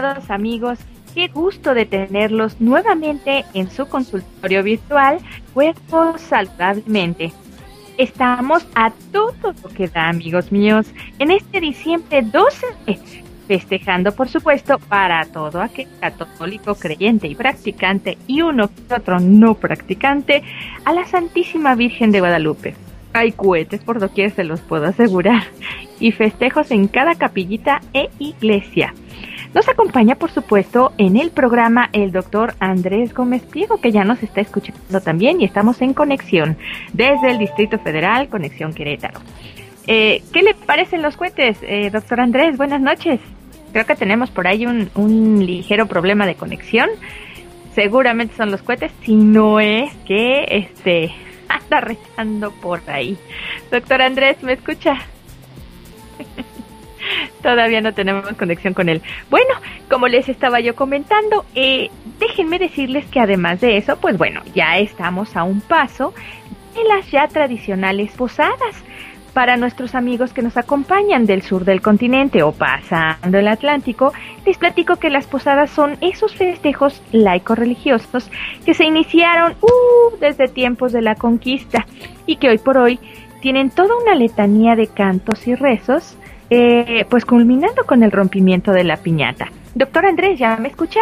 Amigos, qué gusto de tenerlos nuevamente en su consultorio virtual Cuerpo Saludablemente. Estamos a todo lo que da, amigos míos, en este diciembre 12, festejando, por supuesto, para todo aquel católico creyente y practicante y uno que otro no practicante, a la Santísima Virgen de Guadalupe. Hay cohetes por doquier, se los puedo asegurar, y festejos en cada capillita e iglesia. Nos acompaña, por supuesto, en el programa el doctor Andrés Gómez Pliego, que ya nos está escuchando también y estamos en conexión desde el Distrito Federal, Conexión Querétaro. Eh, ¿Qué le parecen los cohetes, eh, doctor Andrés? Buenas noches. Creo que tenemos por ahí un, ligero problema de conexión. Seguramente son los cohetes, si no es que este anda rezando por ahí. Doctor Andrés, ¿me escucha? Todavía no tenemos conexión con él. Bueno, como les estaba yo comentando, eh, déjenme decirles que además de eso, pues bueno, ya estamos a un paso de las ya tradicionales posadas. Para nuestros amigos que nos acompañan del sur del continente o pasando el Atlántico, les platico que las posadas son esos festejos laico-religiosos que se iniciaron uh, desde tiempos de la conquista y que hoy por hoy tienen toda una letanía de cantos y rezos eh, pues culminando con el rompimiento de la piñata. Doctor Andrés, ¿ya me escucha?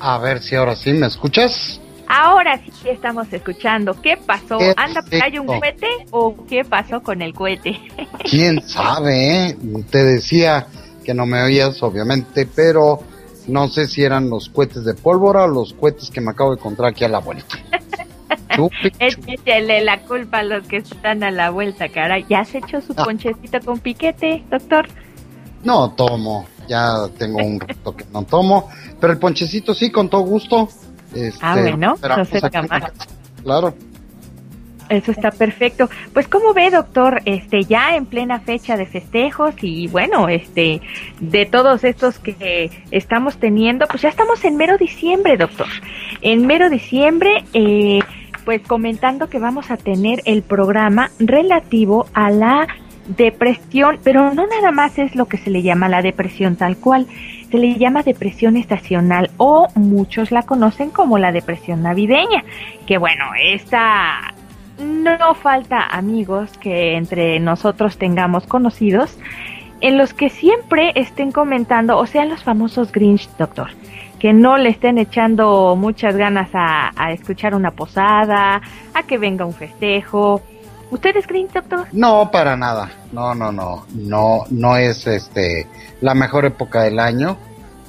A ver si ahora sí me escuchas. Ahora sí estamos escuchando. ¿Qué pasó? ¿Anda por ahí un cohete o qué pasó con el cohete? ¿Quién sabe? Eh? Te decía que no me oías, obviamente, pero no sé si eran los cohetes de pólvora o los cohetes que me acabo de encontrar aquí a la vuelta. Échale la culpa a los que están a la vuelta, cara. ¿Ya has hecho su ah. ponchecito con piquete, doctor? No tomo, ya tengo un rato que no tomo, pero el ponchecito sí, con todo gusto. Este, ah, bueno, no se Claro. Eso está perfecto. Pues como ve, doctor, este ya en plena fecha de festejos y bueno, este de todos estos que estamos teniendo, pues ya estamos en mero diciembre, doctor. En mero diciembre eh, pues comentando que vamos a tener el programa relativo a la depresión, pero no nada más es lo que se le llama la depresión tal cual, se le llama depresión estacional o muchos la conocen como la depresión navideña, que bueno, esta no falta amigos que entre nosotros tengamos conocidos en los que siempre estén comentando, o sean los famosos Grinch, doctor que no le estén echando muchas ganas a, escuchar una posada, a que venga un festejo. ¿Ustedes creen, doctor? No, para nada. No, no, no. No, no es este la mejor época del año.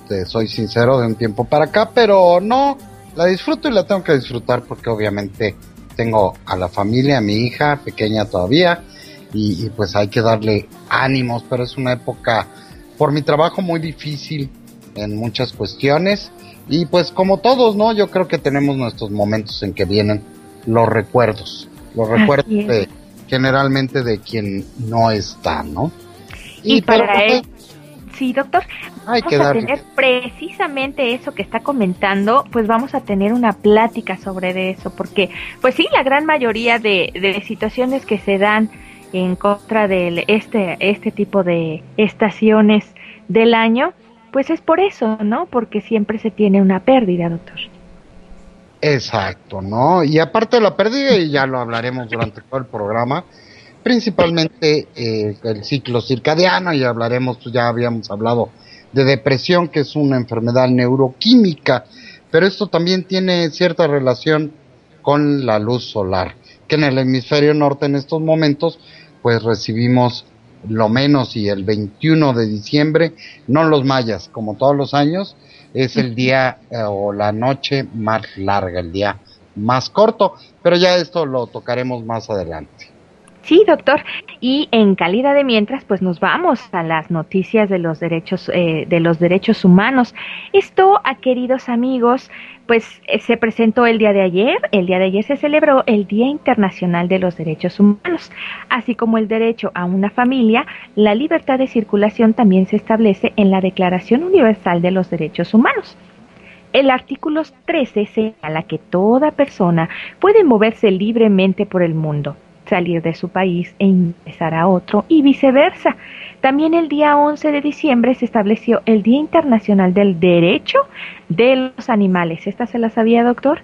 Te soy sincero, de un tiempo para acá, pero no, la disfruto y la tengo que disfrutar porque obviamente tengo a la familia, a mi hija pequeña todavía y, y pues hay que darle ánimos, pero es una época por mi trabajo muy difícil en muchas cuestiones y pues como todos, ¿no? Yo creo que tenemos nuestros momentos en que vienen los recuerdos, los recuerdos de, generalmente de quien no está, ¿no? Y, para él, sí, doctor, hay vamos que a tener precisamente eso que está comentando, pues vamos a tener una plática sobre eso, porque pues sí, la gran mayoría de, de situaciones que se dan en contra de este, este tipo de estaciones del año, pues es por eso, ¿no? Porque siempre se tiene una pérdida, doctor. Exacto, ¿no? Y aparte de la pérdida, y ya lo hablaremos durante todo el programa, principalmente eh, el ciclo circadiano, y hablaremos, pues ya habíamos hablado de depresión, que es una enfermedad neuroquímica, pero esto también tiene cierta relación con la luz solar, que en el hemisferio norte en estos momentos, pues recibimos lo menos y el 21 de diciembre, no los mayas, como todos los años, es el día eh, o la noche más larga, el día más corto, pero ya esto lo tocaremos más adelante. Sí, doctor. Y en calidad de mientras, pues nos vamos a las noticias de los derechos eh, de los derechos humanos. Esto, a queridos amigos, pues eh, se presentó el día de ayer. El día de ayer se celebró el Día Internacional de los Derechos Humanos, así como el derecho a una familia. La libertad de circulación también se establece en la Declaración Universal de los Derechos Humanos. El artículo 13 señala que toda persona puede moverse libremente por el mundo salir de su país e ingresar a otro y viceversa. También el día 11 de diciembre se estableció el Día Internacional del Derecho de los Animales. ¿Esta se la sabía, doctor?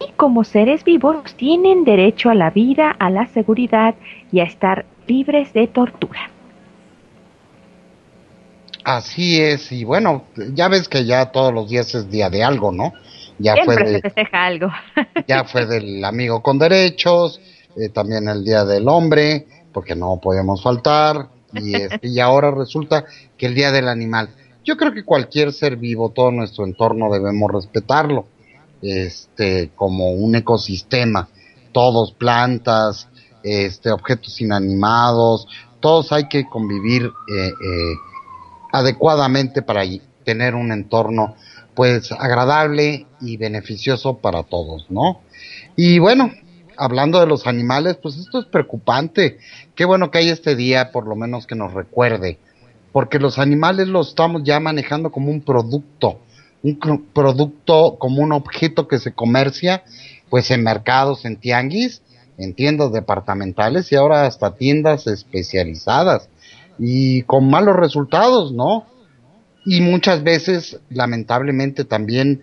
Y como seres vivos tienen derecho a la vida, a la seguridad y a estar libres de tortura. Así es, y bueno, ya ves que ya todos los días es día de algo, ¿no? Ya fue se festeja algo. ya fue del amigo con derechos, eh, también el día del hombre, porque no podemos faltar, y, y ahora resulta que el día del animal. Yo creo que cualquier ser vivo, todo nuestro entorno debemos respetarlo, este, como un ecosistema, todos plantas, este, objetos inanimados, todos hay que convivir eh, eh, adecuadamente para tener un entorno pues agradable y beneficioso para todos, ¿no? Y bueno, hablando de los animales, pues esto es preocupante. Qué bueno que hay este día, por lo menos que nos recuerde, porque los animales los estamos ya manejando como un producto, un producto como un objeto que se comercia, pues en mercados, en tianguis, en tiendas departamentales y ahora hasta tiendas especializadas y con malos resultados, ¿no? Y muchas veces, lamentablemente, también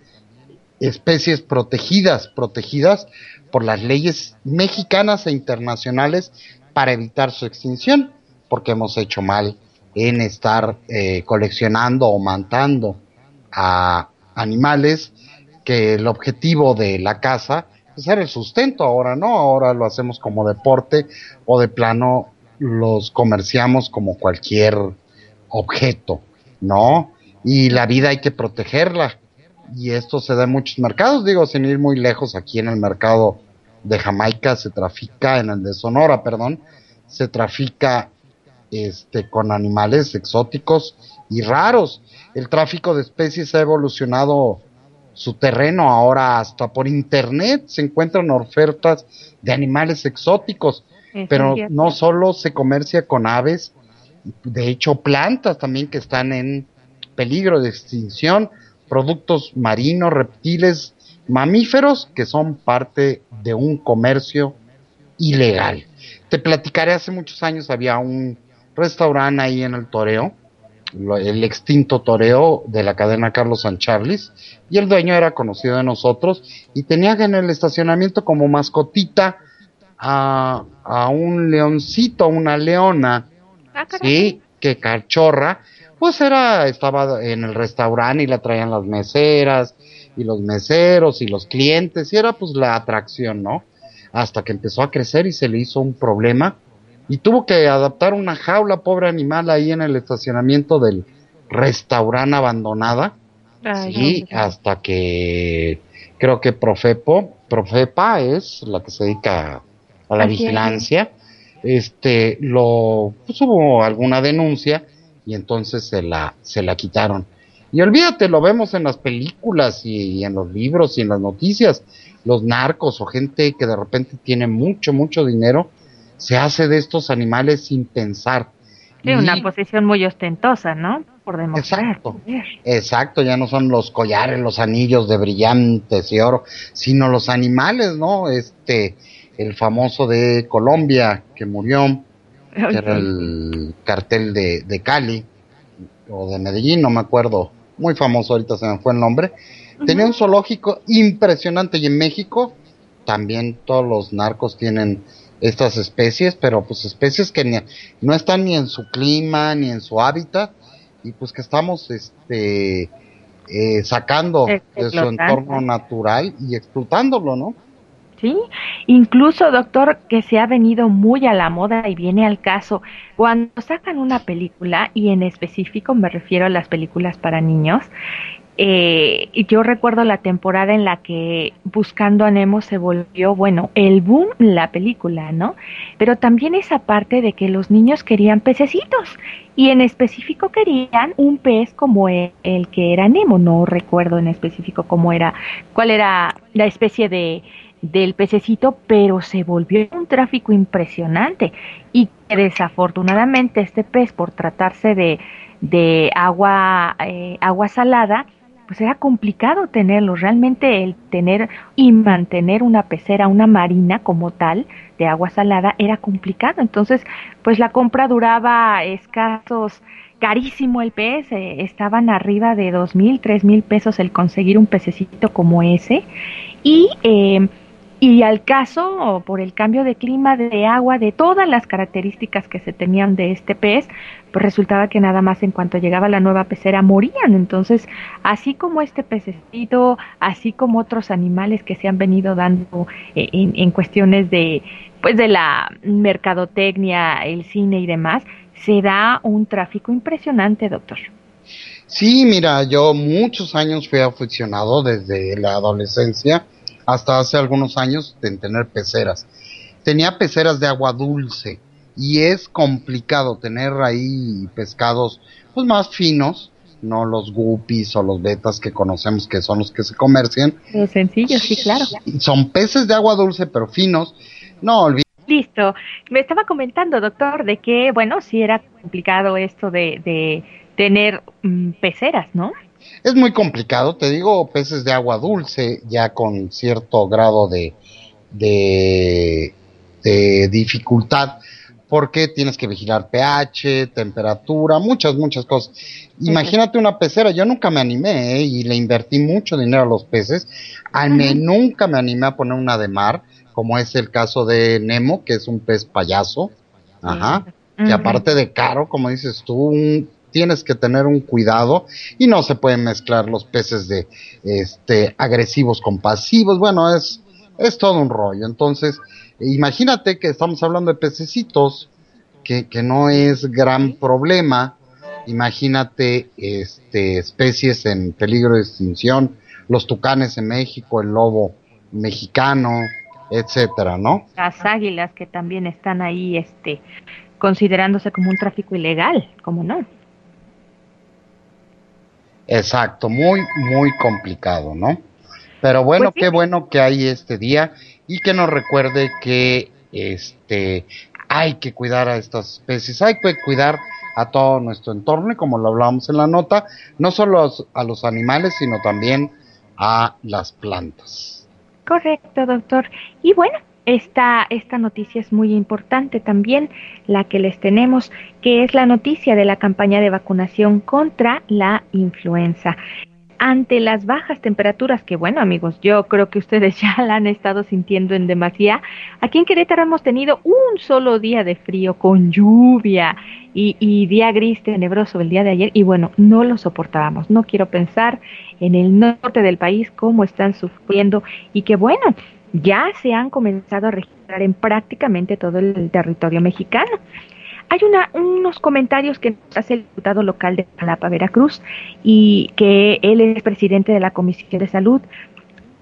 especies protegidas, protegidas por las leyes mexicanas e internacionales para evitar su extinción, porque hemos hecho mal en estar eh, coleccionando o matando a animales que el objetivo de la caza es era el sustento ahora, ¿no? Ahora lo hacemos como deporte o de plano los comerciamos como cualquier objeto, ¿no? Y la vida hay que protegerla. Y esto se da en muchos mercados, digo, sin ir muy lejos, aquí en el mercado de Jamaica se trafica, en el de Sonora, perdón, se trafica este con animales exóticos y raros. El tráfico de especies ha evolucionado su terreno ahora hasta por internet se encuentran ofertas de animales exóticos pero no solo se comercia con aves, de hecho plantas también que están en peligro de extinción, productos marinos, reptiles, mamíferos que son parte de un comercio ilegal. Te platicaré, hace muchos años había un restaurante ahí en el Toreo, el extinto Toreo de la cadena Carlos San Charles, y el dueño era conocido de nosotros y tenía en el estacionamiento como mascotita a, a un leoncito, una leona, ah, sí, que cachorra, pues era, estaba en el restaurante y la traían las meseras y los meseros y los clientes y era pues la atracción, ¿no? Hasta que empezó a crecer y se le hizo un problema y tuvo que adaptar una jaula, pobre animal, ahí en el estacionamiento del restaurante abandonada. sí, hasta que creo que Profepo, Profepa es la que se dedica a la vigilancia, este, lo, pues hubo alguna denuncia y entonces se la, se la quitaron. Y olvídate, lo vemos en las películas y, en los libros y en las noticias, los narcos o gente que de repente tiene mucho, mucho dinero, se hace de estos animales sin pensar. Sí, una posición muy ostentosa, ¿no? Por demostrar. Exacto, exacto, ya no son los collares, los anillos de brillantes y oro, sino los animales, ¿no? Este, el famoso de Colombia que murió, que era el cartel de, de, Cali o de Medellín, no me acuerdo, muy famoso, ahorita se me fue el nombre. Tenía un zoológico impresionante y en México también todos los narcos tienen estas especies, pero pues especies que no están ni en su clima ni en su hábitat y pues que estamos este eh, sacando de su entorno natural y explotándolo, ¿no? ¿Sí? Incluso, doctor, que se ha venido muy a la moda y viene al caso, cuando sacan una película, y en específico me refiero a las películas para niños, eh, yo recuerdo la temporada en la que Buscando a Nemo se volvió, bueno, el boom la película, ¿no? Pero también esa parte de que los niños querían pececitos y en específico querían un pez como el, el que era Nemo, no recuerdo en específico cómo era, cuál era la especie de, del pececito, pero se volvió un tráfico impresionante y desafortunadamente este pez, por tratarse de, de agua, eh, agua salada, pues era complicado tenerlo. Realmente el tener y mantener una pecera, una marina como tal, de agua salada, era complicado. Entonces, pues la compra duraba escasos, carísimo el pez, eh, estaban arriba de dos mil, tres mil pesos el conseguir un pececito como ese. Y eh, y al caso, por el cambio de clima, de agua, de todas las características que se tenían de este pez, pues resultaba que nada más en cuanto llegaba la nueva pecera morían. Entonces, así como este pececito, así como otros animales que se han venido dando eh, en, en cuestiones de, pues de la mercadotecnia, el cine y demás, se da un tráfico impresionante, doctor. Sí, mira, yo muchos años fui aficionado desde la adolescencia hasta hace algunos años en tener peceras. Tenía peceras de agua dulce y es complicado tener ahí pescados pues más finos, no los guppies o los betas que conocemos que son los que se comercian. Los sencillos, sí, claro. Son peces de agua dulce pero finos. No olvides. Listo. Me estaba comentando, doctor, de que, bueno, sí era complicado esto de, de tener mm, peceras, ¿no? Es muy complicado, te digo, peces de agua dulce, ya con cierto grado de, de, dificultad, porque tienes que vigilar pH, temperatura, muchas, muchas cosas. Imagínate una pecera, yo nunca me animé ¿eh? y le invertí mucho dinero a los peces, a mí nunca me animé a poner una de mar, como es el caso de Nemo, que es un pez payaso, ajá, que aparte de caro, como dices tú, un tienes que tener un cuidado y no se pueden mezclar los peces de este agresivos con pasivos. Bueno, es es todo un rollo. Entonces, imagínate que estamos hablando de pececitos que, que no es gran problema. Imagínate este especies en peligro de extinción, los tucanes en México, el lobo mexicano, etcétera, ¿no? Las águilas que también están ahí este considerándose como un tráfico ilegal, ¿cómo no? Exacto, muy, muy complicado, ¿no? Pero bueno, pues qué bueno que hay este día y que nos recuerde que este hay que cuidar a estas especies, hay que cuidar a todo nuestro entorno y como lo hablamos en la nota, no solo a los animales, sino también a las plantas. Correcto, doctor. Y bueno, esta, noticia es muy importante también, la que les tenemos, que es la noticia de la campaña de vacunación contra la influenza. Ante las bajas temperaturas, que bueno amigos, yo creo que ustedes ya la han estado sintiendo en demasía, aquí en Querétaro hemos tenido un solo día de frío con lluvia y, y día gris tenebroso el día de ayer y bueno, no lo soportábamos. No quiero pensar en el norte del país cómo están sufriendo y que bueno, ya se han comenzado a registrar en prácticamente todo el territorio mexicano. Hay una, unos comentarios que nos hace el diputado local de Palapa, Veracruz, y que él es presidente de la Comisión de Salud,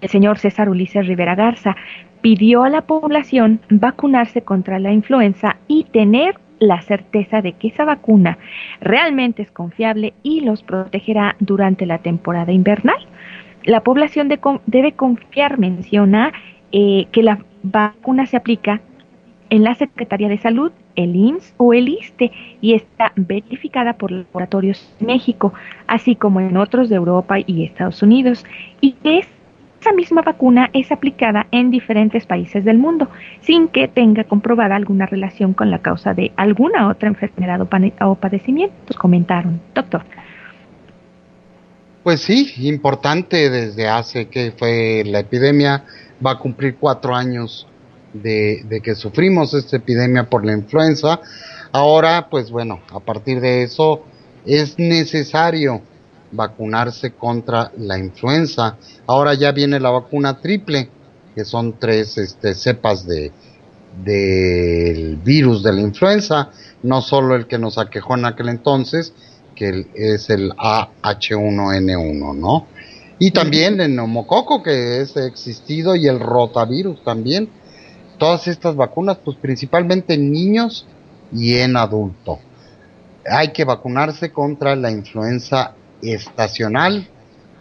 el señor César Ulises Rivera Garza, pidió a la población vacunarse contra la influenza y tener la certeza de que esa vacuna realmente es confiable y los protegerá durante la temporada invernal. La población debe confiar, menciona, eh, que la vacuna se aplica en la Secretaría de Salud, el IMSS o el ISTE y está verificada por laboratorios en México, así como en otros de Europa y Estados Unidos, y que esa misma vacuna es aplicada en diferentes países del mundo, sin que tenga comprobada alguna relación con la causa de alguna otra enfermedad o, padecimiento, comentaron, doctor. Pues sí, importante desde hace que fue la epidemia va a cumplir cuatro años de, que sufrimos esta epidemia por la influenza. Ahora, pues bueno, a partir de eso es necesario vacunarse contra la influenza. Ahora ya viene la vacuna triple, que son tres este, cepas de del virus de la influenza, no solo el que nos aquejó en aquel entonces, que es el AH1N1, ¿no? Y también el neumococo que es existido y el rotavirus también. Todas estas vacunas, pues principalmente en niños y en adultos. Hay que vacunarse contra la influenza estacional,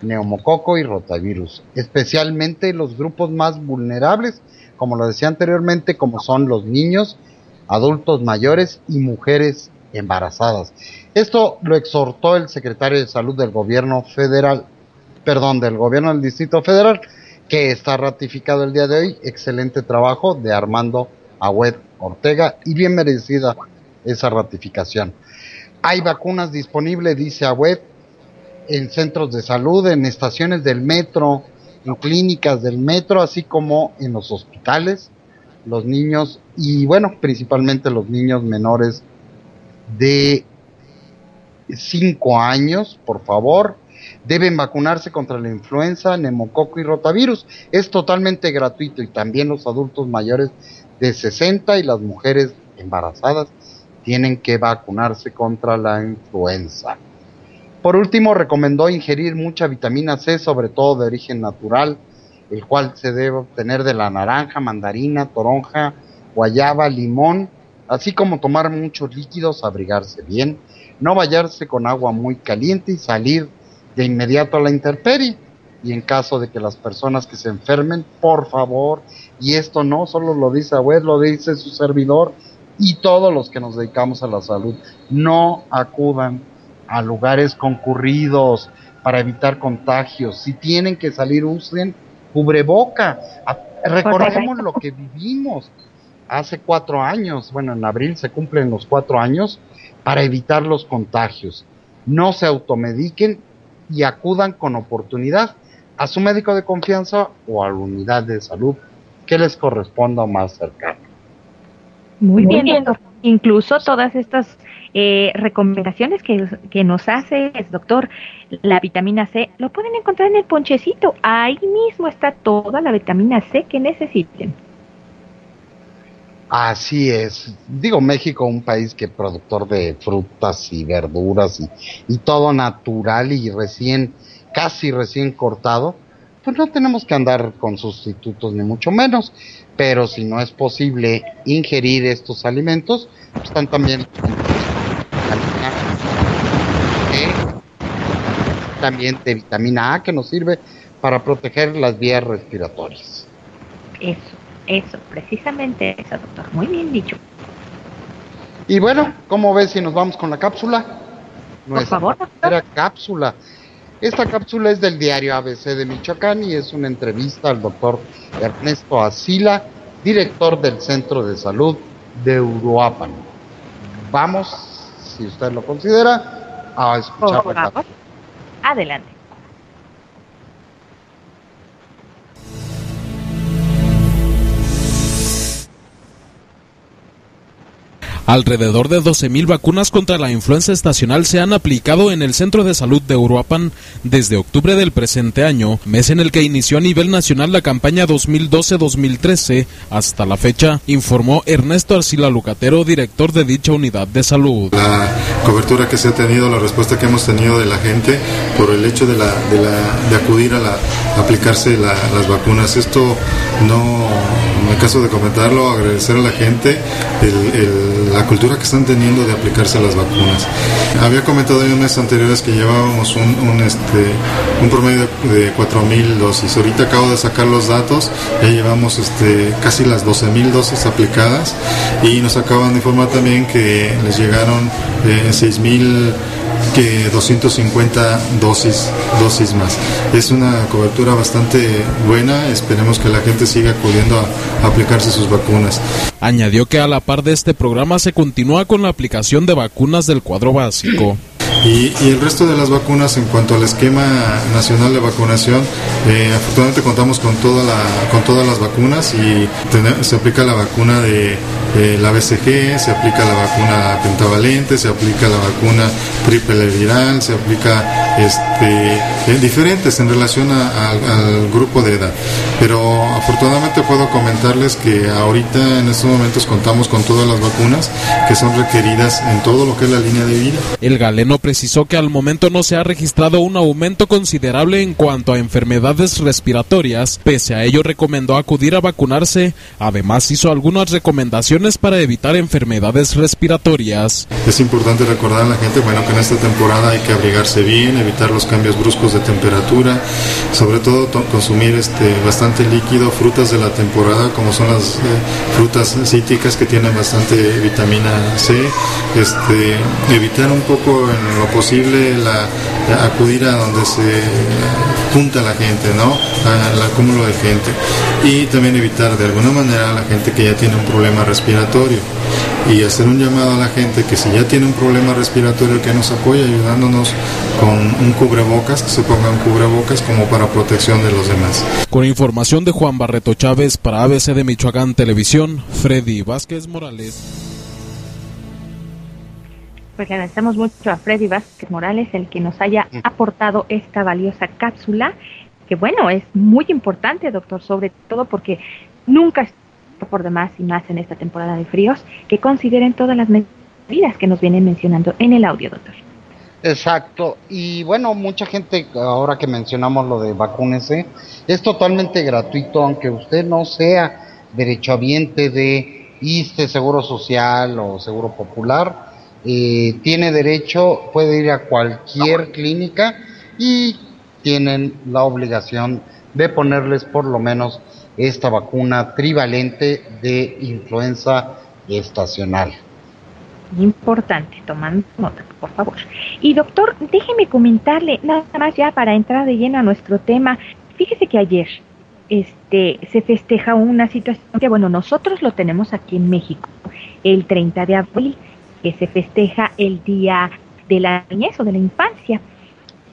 neumococo y rotavirus, especialmente los grupos más vulnerables, como lo decía anteriormente, como son los niños, adultos mayores y mujeres embarazadas. Esto lo exhortó el secretario de Salud del Gobierno Federal, perdón, del gobierno del Distrito Federal, que está ratificado el día de hoy. Excelente trabajo de Armando Agüed Ortega y bien merecida esa ratificación. Hay vacunas disponibles, dice Agüed, en centros de salud, en estaciones del metro, en clínicas del metro, así como en los hospitales, los niños y bueno, principalmente los niños menores de 5 años, por favor, deben vacunarse contra la influenza, neumococo y rotavirus. Es totalmente gratuito y también los adultos mayores de 60 y las mujeres embarazadas tienen que vacunarse contra la influenza. Por último, recomendó ingerir mucha vitamina C, sobre todo de origen natural, el cual se debe obtener de la naranja, mandarina, toronja, guayaba, limón, así como tomar muchos líquidos, abrigarse bien, no bañarse con agua muy caliente y salir de inmediato a la intemperie. Y en caso de que las personas que se enfermen, por favor, y esto no solo lo dice Abed, lo dice su servidor y todos los que nos dedicamos a la salud, no acudan a lugares concurridos para evitar contagios. Si tienen que salir, usen cubreboca. Recordemos lo que vivimos hace cuatro años. Bueno, en abril se cumplen los cuatro años para evitar los contagios. No se automediquen y acudan con oportunidad a su médico de confianza o a la unidad de salud que les corresponda más cercano. Muy bien, doctor. Incluso todas estas eh, recomendaciones que, que, nos hace el doctor, la vitamina C, lo pueden encontrar en el ponchecito. Ahí mismo está toda la vitamina C que necesiten. Así es. Digo, México, un país que productor de frutas y verduras y, y todo natural y recién, casi recién cortado, pues no tenemos que andar con sustitutos ni mucho menos. Pero si no es posible ingerir estos alimentos, pues están también también de vitamina A que nos sirve para proteger las vías respiratorias. Eso, eso, precisamente eso, doctor. Muy bien dicho. Y bueno, ¿cómo ves si nos vamos con la cápsula? Por favor, doctor. cápsula. Esta cápsula es del diario ABC de Michoacán y es una entrevista al doctor Ernesto Asila, director del Centro de Salud de Uruapan. Vamos, si usted lo considera, a escuchar la cápsula. Adelante. Alrededor de 12.000 vacunas contra la influenza estacional se han aplicado en el Centro de Salud de Uruapan desde octubre del presente año, mes en el que inició a nivel nacional la campaña 2012-2013. Hasta la fecha, informó Ernesto Arcila Lucatero, director de dicha unidad de salud. La cobertura que se ha tenido, la respuesta que hemos tenido de la gente por el hecho de, la, de, acudir a, la, aplicarse las vacunas. Esto no, en el caso de comentarlo, agradecer a la gente la cultura que están teniendo de aplicarse las vacunas. Había comentado en meses anteriores que llevábamos un, este, promedio de 4.000 dosis. Ahorita acabo de sacar los datos, ya llevamos este, casi las 12.000 dosis aplicadas y nos acaban de informar también que les llegaron eh, 6.000 que 250 dosis, dosis más. Es una cobertura bastante buena, esperemos que la gente siga acudiendo a, aplicarse sus vacunas. Añadió que a la par de este programa se continúa con la aplicación de vacunas del cuadro básico. Y, el resto de las vacunas, en cuanto al esquema nacional de vacunación, eh, afortunadamente contamos con, toda la, con todas las vacunas y se aplica la vacuna de la BCG, se aplica la vacuna pentavalente, se aplica la vacuna triple viral, se aplica este, eh, diferentes en relación al grupo de edad. Pero afortunadamente puedo comentarles que ahorita en estos momentos contamos con todas las vacunas que son requeridas en todo lo que es la línea de vida. El galeno precisó que al momento no se ha registrado un aumento considerable en cuanto a enfermedades respiratorias, pese a ello recomendó acudir a vacunarse, además hizo algunas recomendaciones para evitar enfermedades respiratorias. Es importante recordar a la gente, bueno, que en esta temporada hay que abrigarse bien, evitar los cambios bruscos de temperatura, sobre todo consumir este bastante líquido, frutas de la temporada como son las eh, frutas cítricas que tienen bastante vitamina C, este evitar un poco en lo posible la, acudir a donde se junta la gente, ¿no? Al acúmulo de gente. Y también evitar de alguna manera a la gente que ya tiene un problema respiratorio y hacer un llamado a la gente que si ya tiene un problema respiratorio que nos apoye ayudándonos con un cubrebocas, que se ponga cubrebocas como para protección de los demás. Con información de Juan Barreto Chávez para ABC de Michoacán Televisión, Freddy Vázquez Morales. Pues le agradecemos mucho a Freddy Vázquez Morales el que nos haya aportado esta valiosa cápsula, que bueno, es muy importante, doctor, sobre todo porque nunca por demás y más en esta temporada de fríos, que consideren todas las medidas que nos vienen mencionando en el audio, doctor. Exacto, y bueno, mucha gente, ahora que mencionamos lo de vacúnese, es totalmente gratuito, aunque usted no sea derechohabiente de ISTE, Seguro Social o Seguro Popular, eh, tiene derecho, puede ir a cualquier clínica y tienen la obligación de ponerles por lo menos esta vacuna trivalente de influenza estacional. Importante, tomando nota, por favor. Y doctor, déjeme comentarle, nada más ya para entrar de lleno a nuestro tema, fíjese que ayer este, se festeja una situación que, bueno, nosotros lo tenemos aquí en México, el 30 de abril, que se festeja el Día de la Niñez o de la Infancia.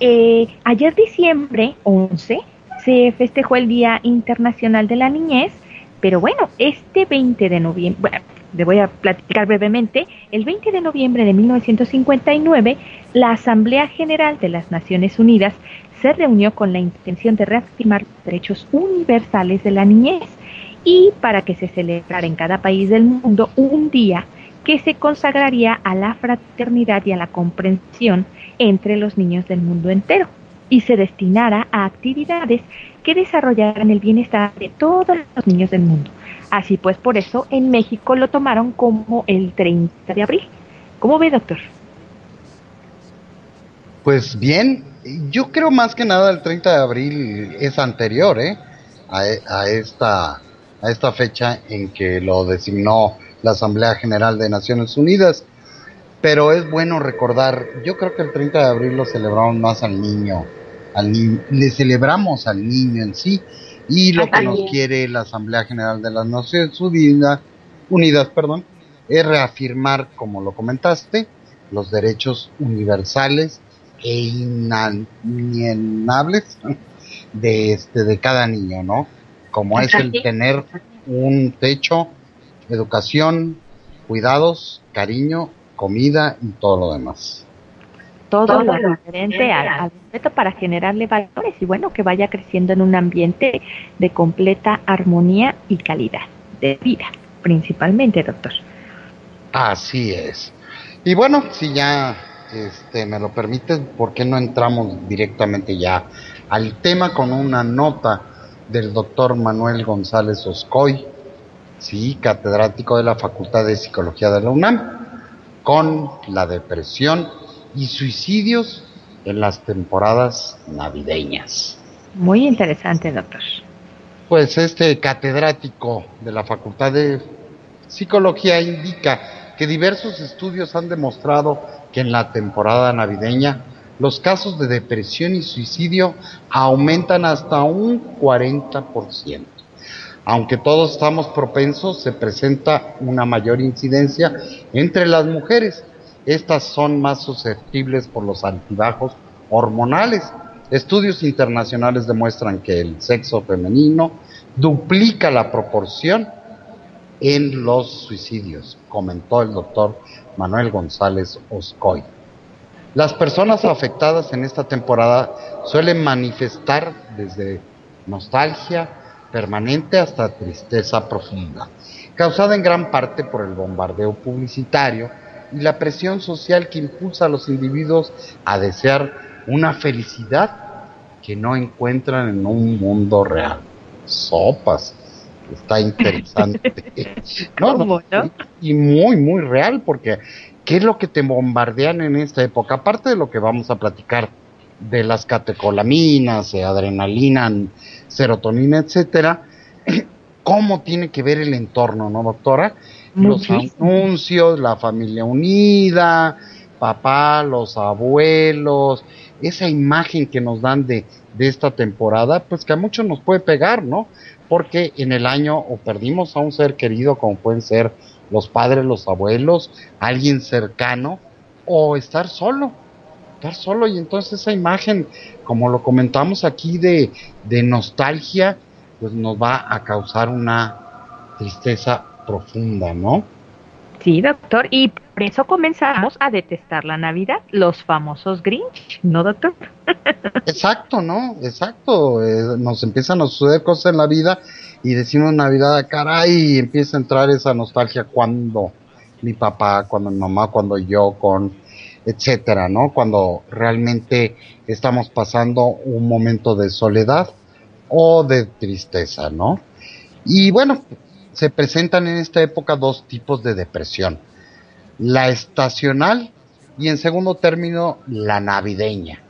Eh, ayer diciembre 11 se festejó el Día Internacional de la Niñez, pero bueno, este 20 de noviembre, bueno, le voy a platicar brevemente, el 20 de noviembre de 1959, la Asamblea General de las Naciones Unidas se reunió con la intención de reafirmar los derechos universales de la niñez y para que se celebrara en cada país del mundo un día que se consagraría a la fraternidad y a la comprensión entre los niños del mundo entero y se destinara a actividades que desarrollaran el bienestar de todos los niños del mundo. Así pues, por eso en México lo tomaron como el 30 de abril. ¿Cómo ve, doctor? Pues bien, yo creo más que nada el 30 de abril es anterior ¿eh? a, esta, a esta fecha en que lo designó la Asamblea General de Naciones Unidas. Pero es bueno recordar, yo creo que el 30 de abril lo celebramos más al niño le celebramos al niño en sí y lo que nos quiere la Asamblea General de las Naciones Unidas, Unidas perdón, es reafirmar, como lo comentaste, los derechos universales e inalienables de este de cada niño, ¿no? Como es el tener un techo, educación, cuidados, cariño, comida y todo lo demás todo, lo referente al, respeto para generarle valores y bueno, que vaya creciendo en un ambiente de completa armonía y calidad de vida, principalmente, doctor. Así es. Y bueno, si ya este, me lo permites, ¿por qué no entramos directamente ya al tema con una nota del doctor Manuel González Oscoy, sí, catedrático de la Facultad de Psicología de la UNAM, con la depresión y suicidios en las temporadas navideñas. Muy interesante, doctor. Pues este catedrático de la Facultad de Psicología indica que diversos estudios han demostrado que en la temporada navideña los casos de depresión y suicidio aumentan hasta un 40%. Aunque todos estamos propensos, se presenta una mayor incidencia entre las mujeres, estas son más susceptibles por los altibajos hormonales. Estudios internacionales demuestran que el sexo femenino duplica la proporción en los suicidios, comentó el doctor Manuel González Oscoy. Las personas afectadas en esta temporada suelen manifestar desde nostalgia permanente hasta tristeza profunda, causada en gran parte por el bombardeo publicitario y la presión social que impulsa a los individuos a desear una felicidad que no encuentran en un mundo real. Sopas, está interesante. no, Y muy, muy real, porque ¿qué es lo que te bombardean en esta época? Aparte de lo que vamos a platicar de las catecolaminas, adrenalina, serotonina, etcétera, ¿cómo tiene que ver el entorno, no, doctora? los anuncios, la familia unida, papá, los abuelos, esa imagen que nos dan de, de esta temporada, pues que a muchos nos puede pegar, ¿no? Porque en el año o perdimos a un ser querido, como pueden ser los padres, los abuelos, alguien cercano, o estar solo, estar solo y entonces esa imagen, como lo comentamos aquí de, de nostalgia, pues nos va a causar una tristeza profunda, ¿no? Sí, doctor, y por eso comenzamos a detestar la Navidad, los famosos Grinch, ¿no, doctor? Exacto, ¿no? Exacto. Eh, nos empiezan a suceder cosas en la vida y decimos Navidad, caray, y empieza a entrar esa nostalgia cuando mi papá, cuando mi mamá, cuando yo, con etcétera, ¿no? Cuando realmente estamos pasando un momento de soledad o de tristeza, ¿no? Y bueno, se presentan en esta época dos tipos de depresión. La estacional y en segundo término la navideña.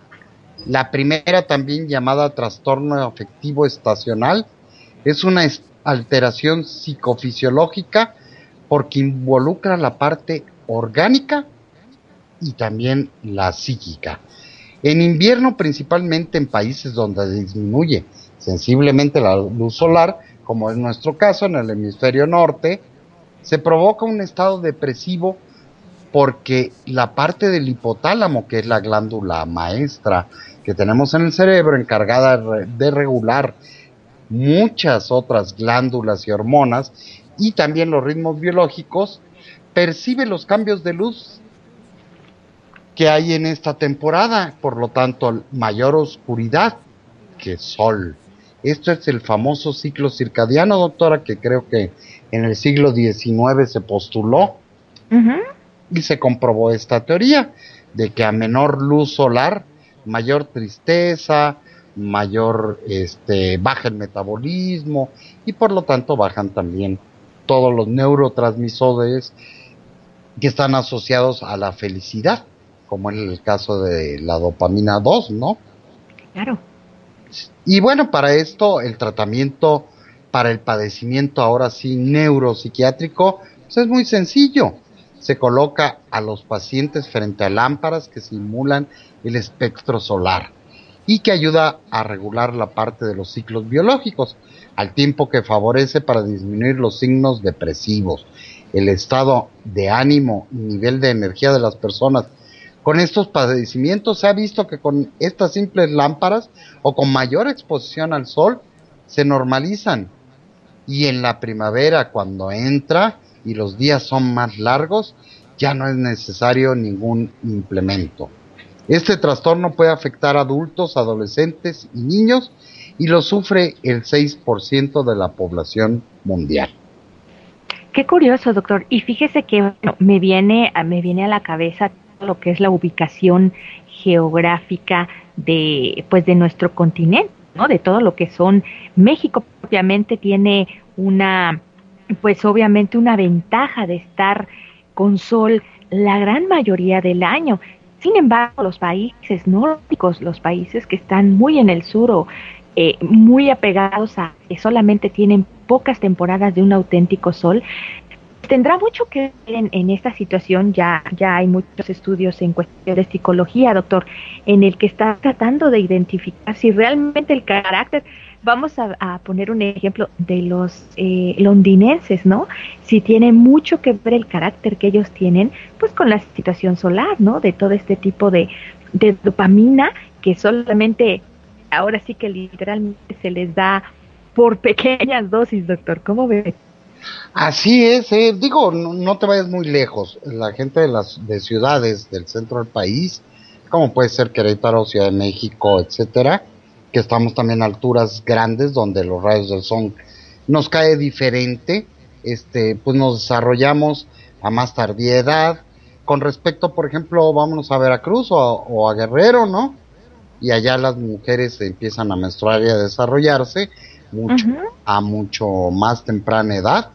La primera, también llamada trastorno afectivo estacional, es una alteración psicofisiológica porque involucra la parte orgánica y también la psíquica. En invierno, principalmente en países donde disminuye sensiblemente la luz solar, como es nuestro caso en el hemisferio norte, se provoca un estado depresivo porque la parte del hipotálamo, que es la glándula maestra que tenemos en el cerebro, encargada de regular muchas otras glándulas y hormonas y también los ritmos biológicos, percibe los cambios de luz que hay en esta temporada, por lo tanto mayor oscuridad que sol. Esto es el famoso ciclo circadiano, doctora, que creo que en el siglo XIX se postuló y se comprobó esta teoría de que a menor luz solar, mayor tristeza, mayor este baja el metabolismo y por lo tanto bajan también todos los neurotransmisores que están asociados a la felicidad, como en el caso de la dopamina 2, ¿no? Claro. Y bueno, para esto el tratamiento para el padecimiento ahora sí neuropsiquiátrico pues es muy sencillo. Se coloca a los pacientes frente a lámparas que simulan el espectro solar y que ayuda a regular la parte de los ciclos biológicos, al tiempo que favorece para disminuir los signos depresivos, el estado de ánimo y nivel de energía de las personas con estos padecimientos se ha visto que con estas simples lámparas o con mayor exposición al sol se normalizan. Y en la primavera cuando entra y los días son más largos, ya no es necesario ningún implemento. Este trastorno puede afectar a adultos, adolescentes y niños y lo sufre el 6% de la población mundial. Qué curioso, doctor. Y fíjese que me viene me viene a la cabeza lo que es la ubicación geográfica de pues de nuestro continente, ¿no? De todo lo que son México propiamente tiene una pues obviamente una ventaja de estar con sol la gran mayoría del año. Sin embargo, los países nórdicos, los países que están muy en el sur o eh, muy apegados a que solamente tienen pocas temporadas de un auténtico sol, tendrá mucho que ver en, esta situación. Ya, ya hay muchos estudios en cuestión de psicología, doctor, en el que está tratando de identificar si realmente el carácter, vamos a, poner un ejemplo de los eh, londinenses, ¿no? Si tiene mucho que ver el carácter que ellos tienen, pues con la situación solar, ¿no? De todo este tipo de, de dopamina que solamente, ahora sí que literalmente se les da por pequeñas dosis, doctor. ¿Cómo ve? Así es, eh. digo, no, te vayas muy lejos. La gente de las de ciudades del centro del país, como puede ser Querétaro, Ciudad de México, etcétera, que estamos también a alturas grandes donde los rayos del sol nos cae diferente, este, pues nos desarrollamos a más tardía. Con respecto, por ejemplo, vámonos a Veracruz o a, Guerrero, ¿no? Y allá las mujeres empiezan a menstruar y a desarrollarse mucho, a mucho más temprana edad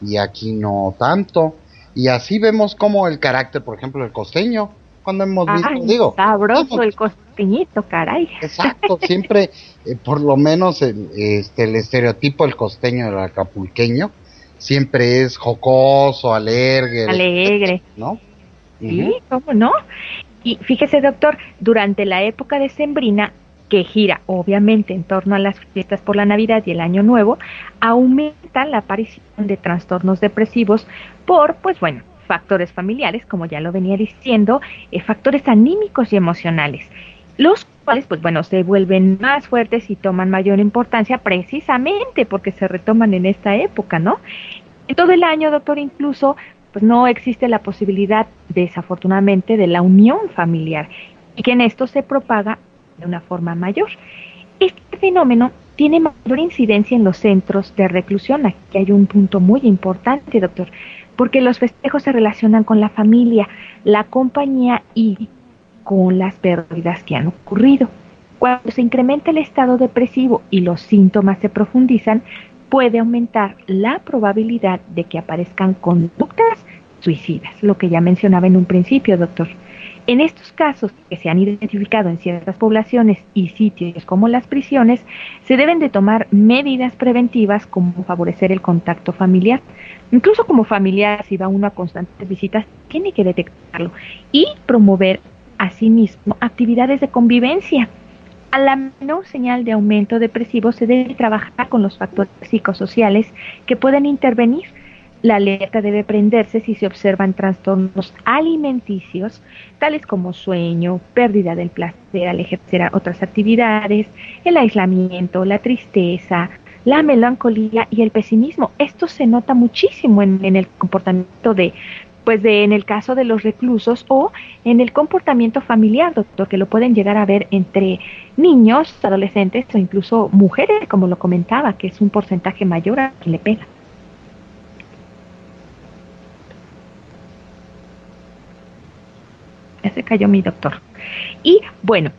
y aquí no tanto. Y así vemos como el carácter, por ejemplo, el costeño, cuando hemos visto, digo. Sabroso el costeñito, caray. Exacto, siempre, eh, por lo menos el, este, el estereotipo del costeño, del acapulqueño, siempre es jocoso, alegre. Alegre. ¿No? Sí, ¿cómo no? Y fíjese, doctor, durante la época de Sembrina, que gira obviamente en torno a las fiestas por la Navidad y el Año Nuevo, aumenta la aparición de trastornos depresivos por, pues bueno, factores familiares, como ya lo venía diciendo, eh, factores anímicos y emocionales, los cuales, pues bueno, se vuelven más fuertes y toman mayor importancia precisamente porque se retoman en esta época, ¿no? En todo el año, doctor, incluso, pues no existe la posibilidad, desafortunadamente, de la unión familiar y que en esto se propaga de una forma mayor. Este fenómeno tiene mayor incidencia en los centros de reclusión. Aquí hay un punto muy importante, doctor, porque los festejos se relacionan con la familia, la compañía y con las pérdidas que han ocurrido. Cuando se incrementa el estado depresivo y los síntomas se profundizan, puede aumentar la probabilidad de que aparezcan conductas suicidas, lo que ya mencionaba en un principio, doctor. En estos casos que se han identificado en ciertas poblaciones y sitios como las prisiones, se deben de tomar medidas preventivas como favorecer el contacto familiar. Incluso como familiar, si va uno a constantes visitas, tiene que detectarlo y promover asimismo actividades de convivencia. A la menor señal de aumento depresivo se debe trabajar con los factores psicosociales que pueden intervenir la alerta debe prenderse si se observan trastornos alimenticios, tales como sueño, pérdida del placer al ejercer otras actividades, el aislamiento, la tristeza, la melancolía y el pesimismo. Esto se nota muchísimo en, el comportamiento de, pues de, en el caso de los reclusos o en el comportamiento familiar, doctor, que lo pueden llegar a ver entre niños, adolescentes o incluso mujeres, como lo comentaba, que es un porcentaje mayor a quien le pega. Se cayó mi doctor. Y bueno,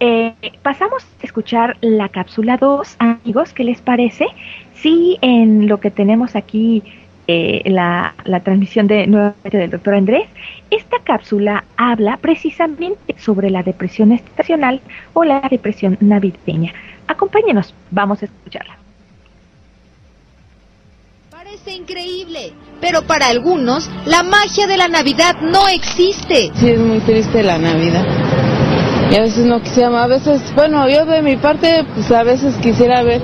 eh, pasamos a escuchar la cápsula 2, amigos, ¿qué les parece? Si en lo que tenemos aquí, eh, la, la, transmisión de nuevamente del doctor Andrés, esta cápsula habla precisamente sobre la depresión estacional o la depresión navideña. Acompáñenos, vamos a escucharla. Parece increíble, pero para algunos la magia de la Navidad no existe. Sí, es muy triste la Navidad. Y a veces no quisiera, a veces, bueno, yo de mi parte, pues a veces quisiera ver,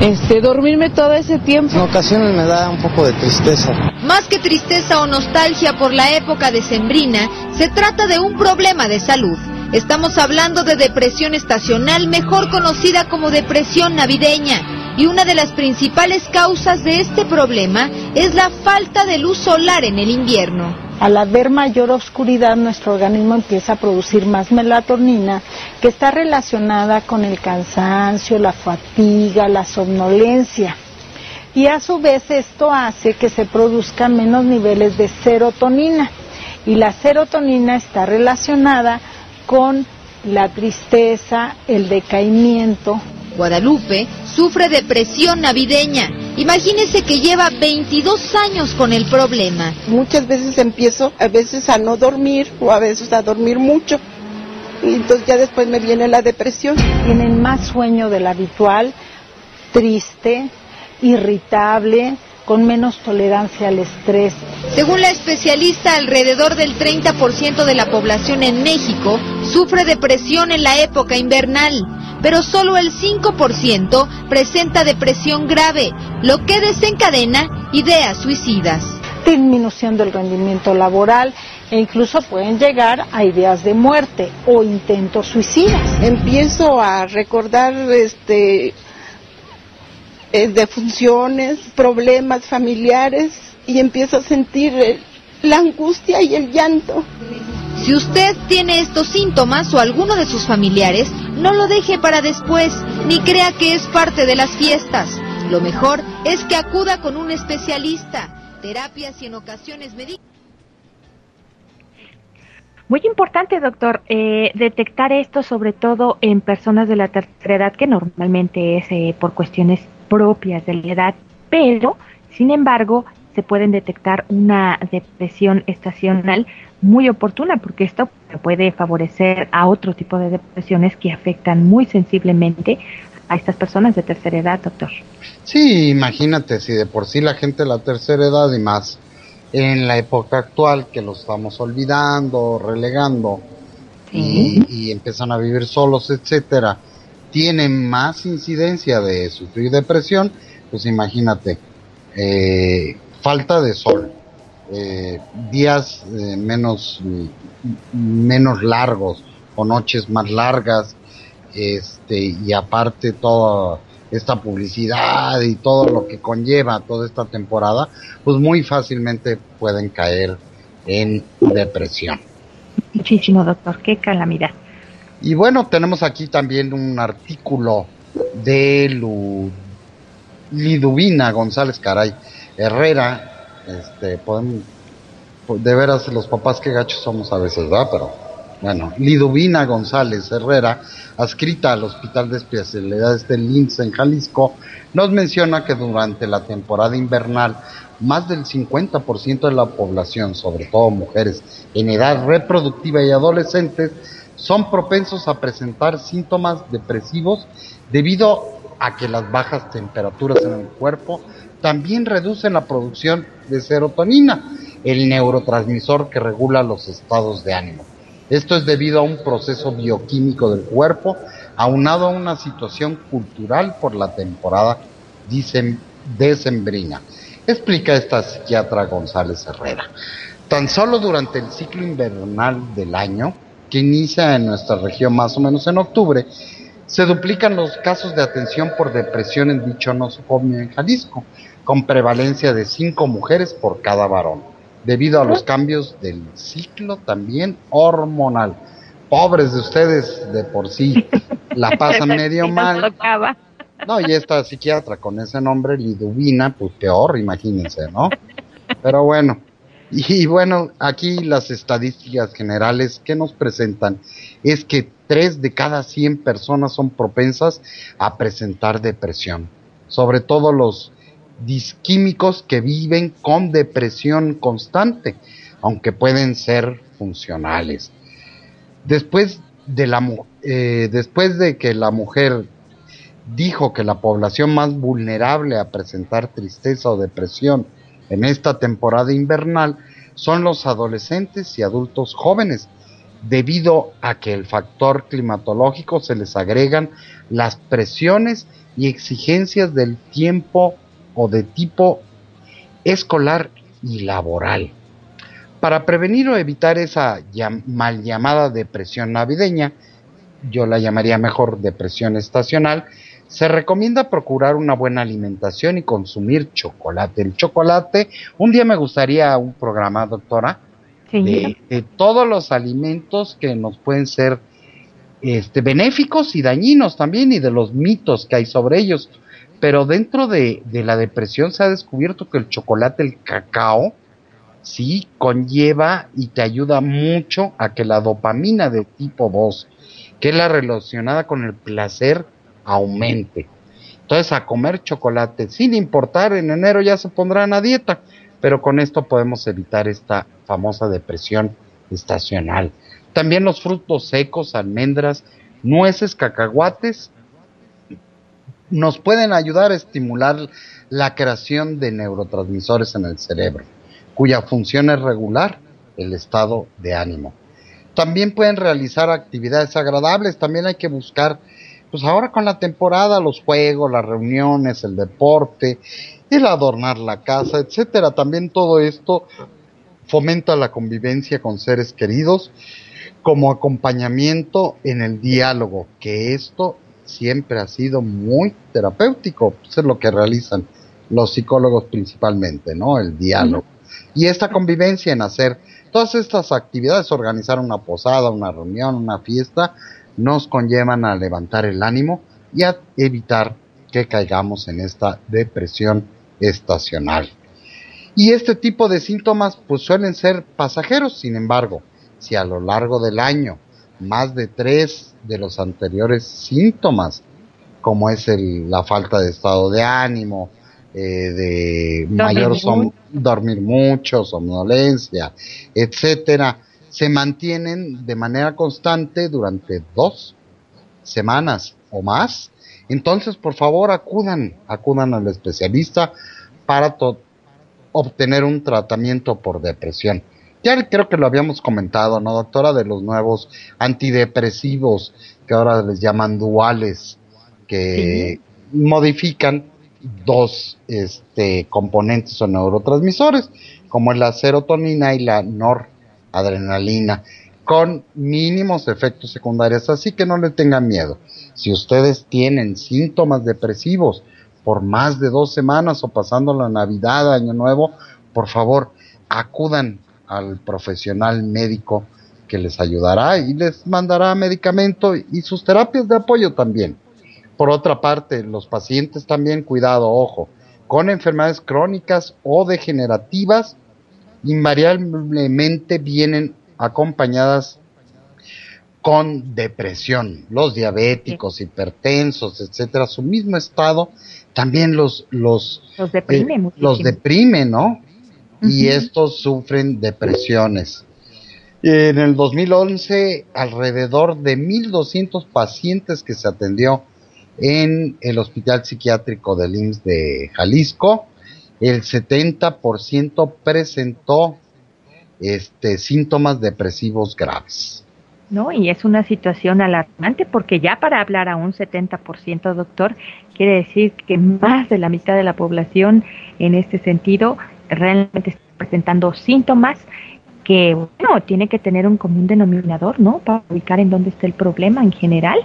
este, dormirme todo ese tiempo. En ocasiones me da un poco de tristeza. Más que tristeza o nostalgia por la época decembrina, se trata de un problema de salud. Estamos hablando de depresión estacional, mejor conocida como depresión navideña y una de las principales causas de este problema es la falta de luz solar en el invierno. Al haber mayor oscuridad, nuestro organismo empieza a producir más melatonina, que está relacionada con el cansancio, la fatiga, la somnolencia. Y a su vez esto hace que se produzcan menos niveles de serotonina. Y la serotonina está relacionada con la tristeza, el decaimiento, Guadalupe sufre depresión navideña. Imagínese que lleva 22 años con el problema. Muchas veces empiezo a veces a no dormir o a veces a dormir mucho. Y entonces ya después me viene la depresión. Tienen más sueño del habitual, triste, irritable, con menos tolerancia al estrés. Según la especialista, alrededor del 30% de la población en México sufre depresión en la época invernal pero solo el 5% presenta depresión grave, lo que desencadena ideas suicidas. Disminución del rendimiento laboral e incluso pueden llegar a ideas de muerte o intentos suicidas. Empiezo a recordar este eh, defunciones, problemas familiares y empiezo a sentir la angustia y el llanto. Si usted tiene estos síntomas o alguno de sus familiares, no lo deje para después, ni crea que es parte de las fiestas. Lo mejor es que acuda con un especialista. Terapias y en ocasiones médicas. Muy importante, doctor, eh, detectar esto sobre todo en personas de la tercera edad, que normalmente es eh, por cuestiones propias de la edad, pero, sin embargo, se pueden detectar una depresión estacional muy oportuna porque esto puede favorecer a otro tipo de depresiones que afectan muy sensiblemente a estas personas de tercera edad, doctor. Sí, imagínate si de por sí la gente de la tercera edad y más en la época actual que los estamos olvidando, relegando y, empiezan a vivir solos, etcétera, tienen más incidencia de sufrir depresión, pues imagínate, eh, falta de sol, eh, días eh, menos, menos largos o noches más largas, este, y aparte toda esta publicidad y todo lo que conlleva toda esta temporada, pues muy fácilmente pueden caer en depresión. Muchísimo, doctor, qué calamidad. Y bueno, tenemos aquí también un artículo de Liduvina González Caray Herrera. Este, podemos, de veras, los papás que gachos somos a veces, ¿verdad? Pero bueno, Liduvina González Herrera, adscrita al Hospital de Especialidades del LINS en Jalisco, nos menciona que durante la temporada invernal más del 50% de la población, sobre todo mujeres en edad reproductiva y adolescentes, son propensos a presentar síntomas depresivos debido a que las bajas temperaturas en el cuerpo también reducen la producción de serotonina, el neurotransmisor que regula los estados de ánimo. Esto es debido a un proceso bioquímico del cuerpo, aunado a una situación cultural por la temporada decembrina. Explica esta psiquiatra González Herrera. Tan solo durante el ciclo invernal del año, que inicia en nuestra región más o menos en octubre, se duplican los casos de atención por depresión en dicho nosocomio en Jalisco, con prevalencia de cinco mujeres por cada varón debido a los cambios del ciclo también hormonal. Pobres de ustedes de por sí la pasan medio mal. No, y esta psiquiatra con ese nombre, Liduvina, pues peor, imagínense, ¿no? Pero bueno, y bueno, aquí las estadísticas generales que nos presentan es que tres de cada 100 personas son propensas a presentar depresión, sobre todo los disquímicos que viven con depresión constante, aunque pueden ser funcionales. Después de, eh, después de que la mujer dijo que la población más vulnerable a presentar tristeza o depresión en esta temporada invernal son los adolescentes y adultos jóvenes, debido a que el factor climatológico se les agregan las presiones y exigencias del tiempo o de tipo escolar y laboral. Para prevenir o evitar esa mal llamada depresión navideña, yo la llamaría mejor depresión estacional, se recomienda procurar una buena alimentación y consumir chocolate. El chocolate, un día me gustaría un programa, doctora, de, de, todos los alimentos que nos pueden ser este, benéficos y dañinos también y de los mitos que hay sobre ellos. Pero dentro de, la depresión se ha descubierto que el chocolate, el cacao, sí conlleva y te ayuda mucho a que la dopamina de tipo 2, que es la relacionada con el placer, aumente. Entonces, a comer chocolate, sin importar, en enero ya se pondrán a dieta, pero con esto podemos evitar esta famosa depresión estacional. También los frutos secos, almendras, nueces, cacahuates nos pueden ayudar a estimular la creación de neurotransmisores en el cerebro, cuya función es regular el estado de ánimo. También pueden realizar actividades agradables, también hay que buscar, pues ahora con la temporada, los juegos, las reuniones, el deporte, el adornar la casa, etcétera. También todo esto fomenta la convivencia con seres queridos como acompañamiento en el diálogo, que esto siempre ha sido muy terapéutico, eso es lo que realizan los psicólogos principalmente, ¿no? El diálogo. Y esta convivencia en hacer todas estas actividades, organizar una posada, una reunión, una fiesta, nos conllevan a levantar el ánimo y a evitar que caigamos en esta depresión estacional. Y este tipo de síntomas pues suelen ser pasajeros, sin embargo, si a lo largo del año más de tres de los anteriores síntomas, como es el, la falta de estado de ánimo, eh, de mayor dormir mucho, somnolencia, etcétera, se mantienen de manera constante durante dos semanas o más. Entonces, por favor, acudan, acudan al especialista para obtener un tratamiento por depresión. Ya creo que lo habíamos comentado, ¿no, doctora? De los nuevos antidepresivos que ahora les llaman duales, que modifican dos este, componentes o neurotransmisores, como la serotonina y la noradrenalina, con mínimos efectos secundarios, así que no le tengan miedo. Si ustedes tienen síntomas depresivos por más de dos semanas o pasando la Navidad, Año Nuevo, por favor, acudan al profesional médico que les ayudará y les mandará medicamento y sus terapias de apoyo también. Por otra parte, los pacientes también, cuidado, ojo, con enfermedades crónicas o degenerativas, invariablemente vienen acompañadas con depresión. Los diabéticos, hipertensos, etcétera, su mismo estado también los los los deprime, eh, los deprime, ¿no? Y estos sufren depresiones. En el 2011, alrededor de 1.200 pacientes que se atendió en el Hospital Psiquiátrico del IMSS de Jalisco, el 70% presentó este, síntomas depresivos graves. ¿no? Y es una situación alarmante porque ya para hablar a un 70%, doctor, quiere decir que más de la mitad de la población en este sentido realmente está presentando síntomas que, bueno, tiene que tener un común denominador, ¿no? Para ubicar en dónde está el problema en general.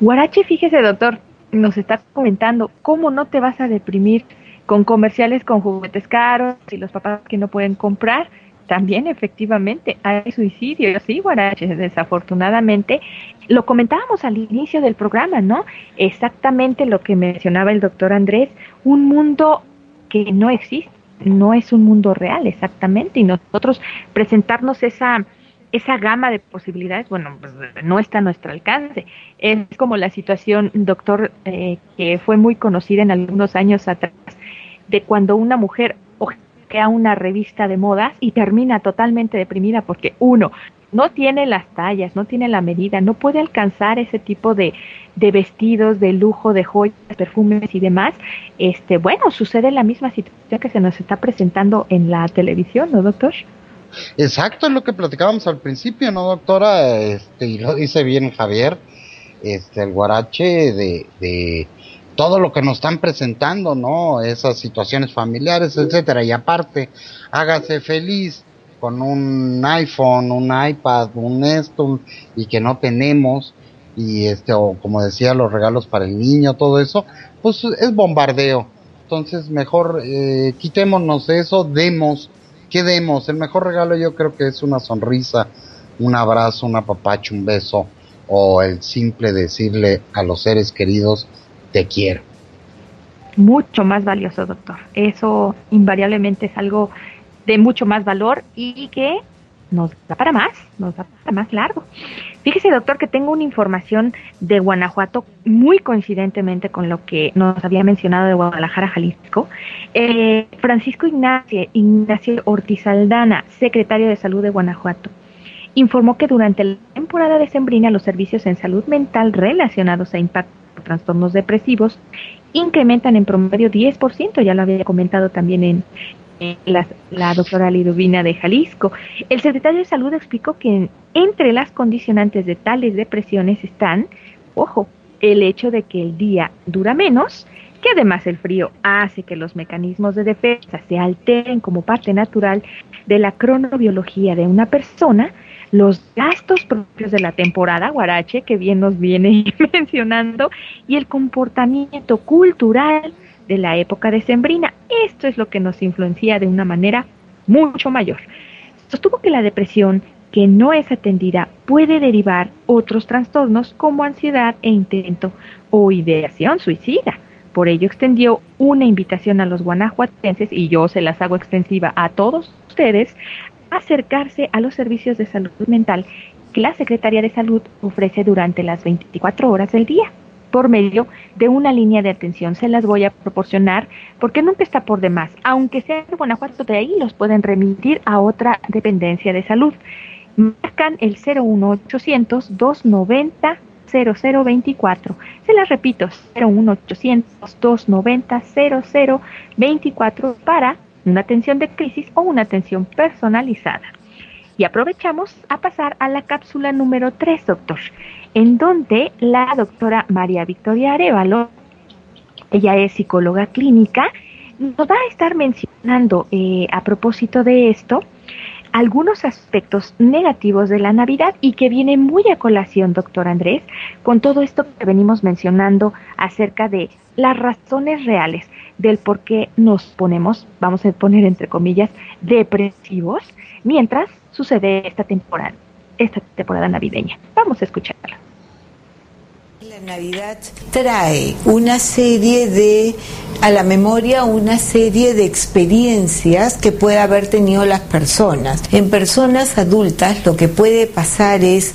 Guarache, fíjese, doctor, nos está comentando cómo no te vas a deprimir con comerciales con juguetes caros y los papás que no pueden comprar. También efectivamente hay suicidios, sí, Guarache, desafortunadamente. Lo comentábamos al inicio del programa, ¿no? Exactamente lo que mencionaba el doctor Andrés, un mundo que no existe, no es un mundo real, exactamente, y nosotros presentarnos esa esa gama de posibilidades, bueno, pues no está a nuestro alcance. Es como la situación, doctor, eh, que fue muy conocida en algunos años atrás, de cuando una mujer ojea una revista de modas y termina totalmente deprimida porque uno, no tiene las tallas, no tiene la medida, no puede alcanzar ese tipo de, de vestidos, de lujo, de joyas, perfumes y demás. Este, bueno, sucede la misma situación que se nos está presentando en la televisión, ¿no, doctor? Exacto, es lo que platicábamos al principio, ¿no, doctora? Este, y lo dice bien Javier, este, el guarache de, de todo lo que nos están presentando, ¿no? Esas situaciones familiares, etcétera. Y aparte, hágase feliz con un iPhone, un iPad, un esto, y que no tenemos, y este, o como decía, los regalos para el niño, todo eso, pues es bombardeo. Entonces, mejor eh, quitémonos eso, demos ¿Qué demos? El mejor regalo yo creo que es una sonrisa, un abrazo, un apapacho, un beso o el simple decirle a los seres queridos te quiero. Mucho más valioso, doctor. Eso invariablemente es algo de mucho más valor y que nos da para más, nos da para más largo. Fíjese, doctor, que tengo una información de Guanajuato muy coincidentemente con lo que nos había mencionado de Guadalajara, Jalisco. Eh, Francisco Ignacio, Ignacio Ortizaldana, secretario de Salud de Guanajuato, informó que durante la temporada de sembrina los servicios en salud mental relacionados a impacto trastornos depresivos incrementan en promedio 10%, ya lo había comentado también en, la, doctora Lidovina de Jalisco. El secretario de Salud explicó que entre las condicionantes de tales depresiones están, ojo, el hecho de que el día dura menos, que además el frío hace que los mecanismos de defensa se alteren como parte natural de la cronobiología de una persona, los gastos propios de la temporada guarache, que bien nos viene mencionando, y el comportamiento cultural de la época decembrina. Esto es lo que nos influencia de una manera mucho mayor. Sostuvo que la depresión que no es atendida puede derivar otros trastornos como ansiedad e intento o ideación suicida. Por ello extendió una invitación a los guanajuatenses, y yo se las hago extensiva a todos ustedes, acercarse a los servicios de salud mental que la Secretaría de Salud ofrece durante las 24 horas del día por medio de una línea de atención. Se las voy a proporcionar porque nunca está por demás. Aunque sea de Guanajuato, de ahí los pueden remitir a otra dependencia de salud. Marcan el 01800 290 0024. Se las repito, 01800 290 0024 para una atención de crisis o una atención personalizada. Y aprovechamos a pasar a la cápsula número 3, doctor, en donde la doctora María Victoria Arevalo, ella es psicóloga clínica, nos va a estar mencionando eh, a propósito de esto algunos aspectos negativos de la Navidad y que viene muy a colación, doctor Andrés, con todo esto que venimos mencionando acerca de las razones reales del por qué nos ponemos, vamos a poner entre comillas, depresivos, mientras sucede esta temporada, esta temporada navideña. Vamos a escucharla. La Navidad trae una serie de, a la memoria, una serie de experiencias que puede haber tenido las personas. En personas adultas lo que puede pasar es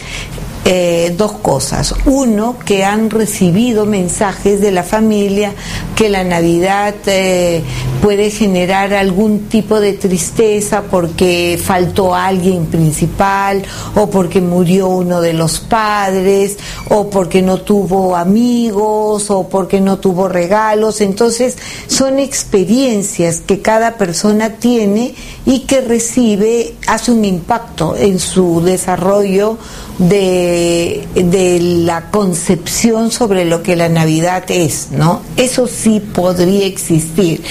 eh, dos cosas. Uno, que han recibido mensajes de la familia que la Navidad eh, puede generar algún tipo de tristeza porque faltó alguien principal o porque murió uno de los padres o porque no tuvo amigos o porque no tuvo regalos. Entonces son experiencias que cada persona tiene y que recibe, hace un impacto en su desarrollo de, de, la concepción sobre lo que la Navidad es, ¿no? Eso sí podría existir.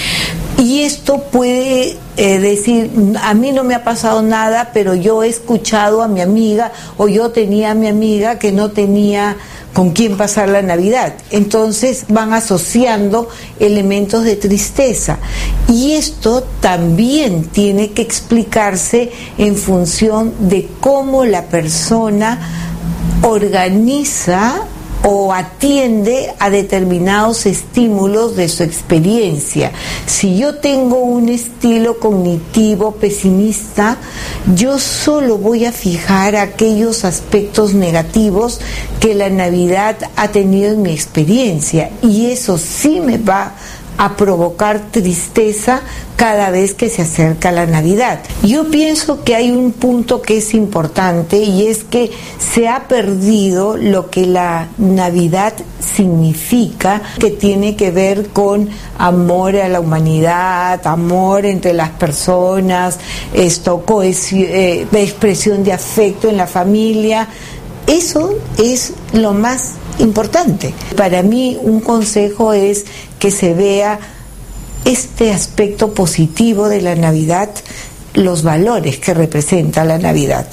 Y esto puede eh, decir, a mí no me ha pasado nada, pero yo he escuchado a mi amiga o yo tenía a mi amiga que no tenía con quién pasar la Navidad. Entonces van asociando elementos de tristeza. Y esto también tiene que explicarse en función de cómo la persona organiza o atiende a determinados estímulos de su experiencia. Si yo tengo un estilo cognitivo pesimista, yo solo voy a fijar aquellos aspectos negativos que la Navidad ha tenido en mi experiencia y eso sí me va a provocar tristeza cada vez que se acerca la Navidad. Yo pienso que hay un punto que es importante y es que se ha perdido lo que la Navidad significa, que tiene que ver con amor a la humanidad, amor entre las personas, esto, eh, expresión de afecto en la familia. Eso es lo más importante. Para mí un consejo es que se vea este aspecto positivo de la Navidad, los valores que representa la Navidad,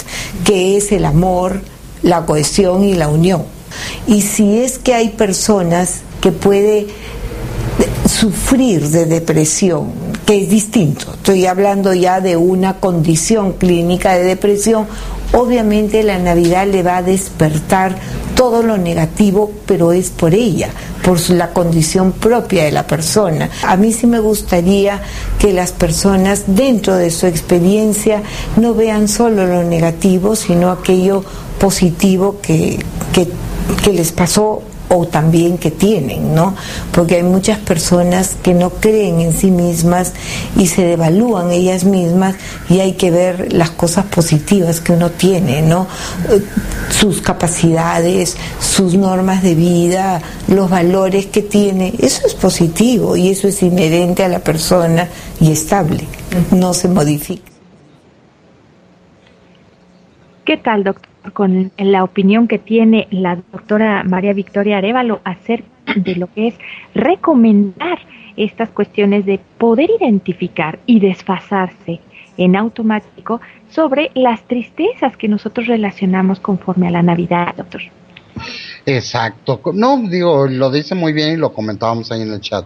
que es el amor, la cohesión y la unión. Y si es que hay personas que puede sufrir de depresión, que es distinto, estoy hablando ya de una condición clínica de depresión, obviamente la Navidad le va a despertar todo lo negativo, pero es por ella, por la condición propia de la persona. A mí sí me gustaría que las personas dentro de su experiencia no vean solo lo negativo, sino aquello positivo que, que, que les pasó o también que tienen, ¿no? Porque hay muchas personas que no creen en sí mismas y se devalúan ellas mismas y hay que ver las cosas positivas que uno tiene, ¿no? Sus capacidades, sus normas de vida, los valores que tiene, eso es positivo y eso es inherente a la persona y estable, no se modifica. ¿Qué tal, doctor? Con la opinión que tiene la doctora María Victoria Arevalo acerca de lo que es recomendar estas cuestiones de poder identificar y desfasarse en automático sobre las tristezas que nosotros relacionamos conforme a la Navidad, doctor. Exacto. No, digo, lo dice muy bien y lo comentábamos ahí en el chat.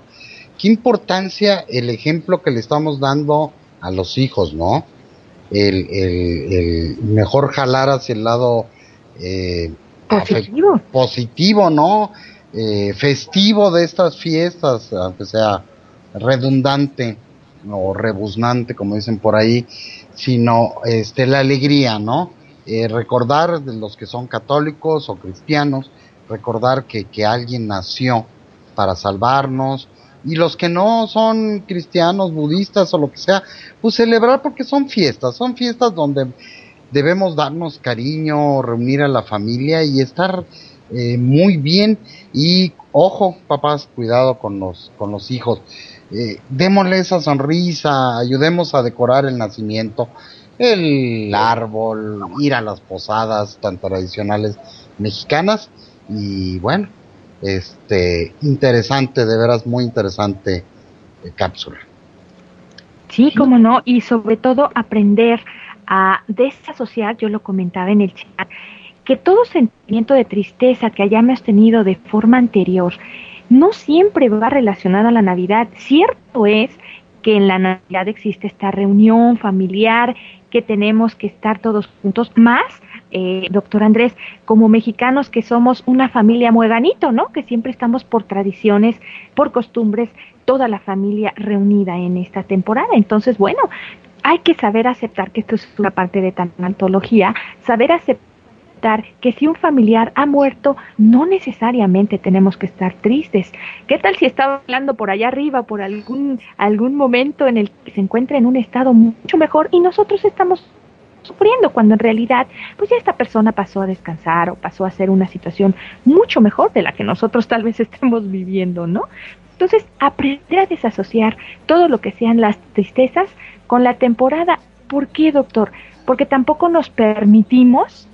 Qué importancia el ejemplo que le estamos dando a los hijos, ¿no? El, el, mejor jalar hacia el lado eh, positivo. positivo, ¿no? Eh, festivo de estas fiestas, aunque sea redundante o rebuznante, como dicen por ahí, sino este la alegría, ¿no? Eh, recordar de los que son católicos o cristianos, recordar que, que alguien nació para salvarnos, y los que no son cristianos, budistas o lo que sea, pues celebrar porque son fiestas, son fiestas donde debemos darnos cariño, reunir a la familia y estar eh, muy bien y ojo papás, cuidado con los con los hijos. eh, démosle esa sonrisa, ayudemos a decorar el nacimiento, el árbol, ir a las posadas tan tradicionales mexicanas y bueno, este interesante, de veras muy interesante eh, cápsula. Sí, cómo no, y sobre todo aprender a desasociar, yo lo comentaba en el chat, que todo sentimiento de tristeza que hayamos tenido de forma anterior no siempre va relacionado a la Navidad. Cierto es que en la Navidad existe esta reunión familiar, que tenemos que estar todos juntos, más, eh, doctor Andrés, como mexicanos que somos una familia mueganito, ¿no? Que siempre estamos por tradiciones, por costumbres, toda la familia reunida en esta temporada. Entonces, bueno, hay que saber aceptar que esto es una parte de antología, saber aceptar que si un familiar ha muerto, no necesariamente tenemos que estar tristes. ¿Qué tal si está hablando por allá arriba, por algún, algún momento en el que se encuentra en un estado mucho mejor y nosotros estamos sufriendo cuando en realidad pues ya esta persona pasó a descansar o pasó a ser una situación mucho mejor de la que nosotros tal vez estemos viviendo, ¿no? Entonces, aprender a desasociar todo lo que sean las tristezas con la temporada. ¿Por qué, doctor? Porque tampoco nos permitimos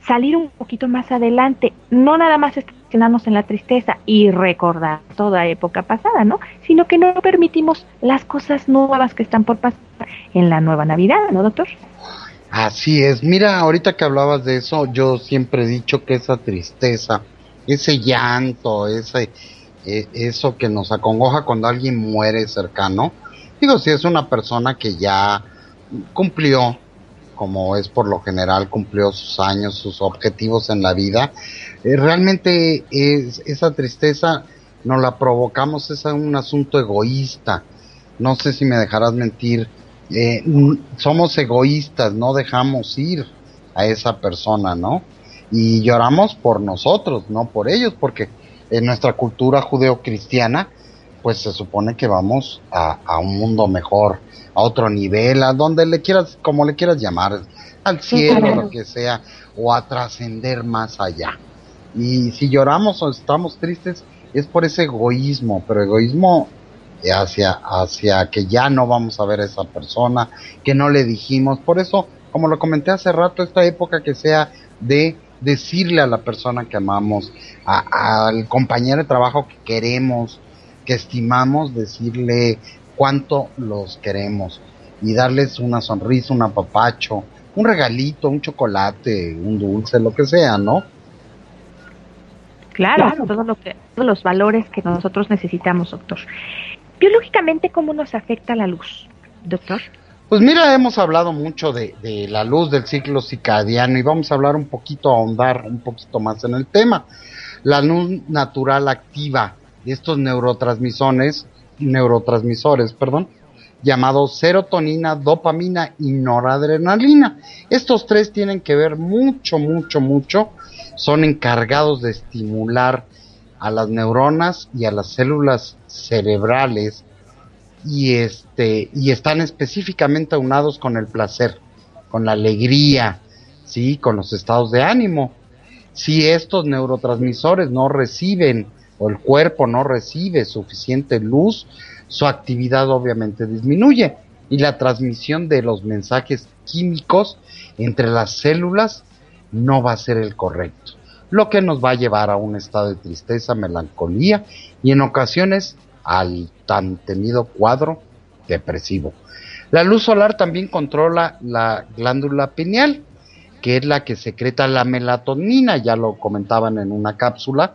salir un poquito más adelante, no nada más estacionarnos en la tristeza y recordar toda época pasada, ¿no? Sino que no permitimos las cosas nuevas que están por pasar en la nueva Navidad, ¿no, doctor? Así es. Mira, ahorita que hablabas de eso, yo siempre he dicho que esa tristeza, ese llanto, ese, e, eso que nos acongoja cuando alguien muere cercano, digo, si es una persona que ya cumplió como es por lo general, cumplió sus años, sus objetivos en la vida, eh, realmente es, esa tristeza nos la provocamos, es un asunto egoísta. No sé si me dejarás mentir, eh, somos egoístas, no dejamos ir a esa persona, ¿no? Y lloramos por nosotros, no por ellos, porque en nuestra cultura judeocristiana, pues se supone que vamos a, a un mundo mejor a otro nivel, a donde le quieras, como le quieras llamar, al cielo, lo que sea, o a trascender más allá. Y si lloramos o estamos tristes, es por ese egoísmo, pero egoísmo hacia, hacia que ya no vamos a ver a esa persona, que no le dijimos. Por eso, como lo comenté hace rato, esta época que sea de decirle a la persona que amamos, al compañero de trabajo que queremos, que estimamos, decirle cuánto los queremos y darles una sonrisa, un apapacho, un regalito, un chocolate, un dulce, lo que sea, ¿no? Claro, Todo lo que, todos los valores que nosotros necesitamos, doctor. Biológicamente, ¿cómo nos afecta la luz, doctor? Pues mira, hemos hablado mucho de, la luz del ciclo circadiano y vamos a hablar un poquito, ahondar un poquito más en el tema. La luz natural activa estos neurotransmisores neurotransmisores, perdón, llamados serotonina, dopamina y noradrenalina. Estos tres tienen que ver mucho, mucho, mucho. Son encargados de estimular a las neuronas y a las células cerebrales y este y están específicamente aunados con el placer, con la alegría, sí, con los estados de ánimo. Si estos neurotransmisores no reciben o el cuerpo no recibe suficiente luz, su actividad obviamente disminuye y la transmisión de los mensajes químicos entre las células no va a ser el correcto, lo que nos va a llevar a un estado de tristeza, melancolía y en ocasiones al tan temido cuadro depresivo. La luz solar también controla la glándula pineal, que es la que secreta la melatonina, ya lo comentaban en una cápsula,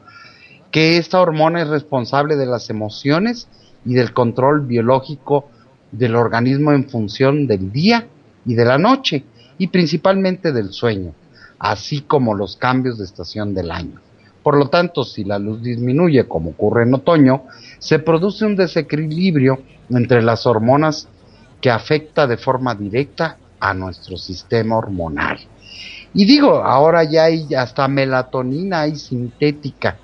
que esta hormona es responsable de las emociones y del control biológico del organismo en función del día y de la noche y principalmente del sueño, así como los cambios de estación del año. Por lo tanto, si la luz disminuye, como ocurre en otoño, se produce un desequilibrio entre las hormonas que afecta de forma directa a nuestro sistema hormonal. Y digo, ahora ya hay hasta melatonina, hay sintética,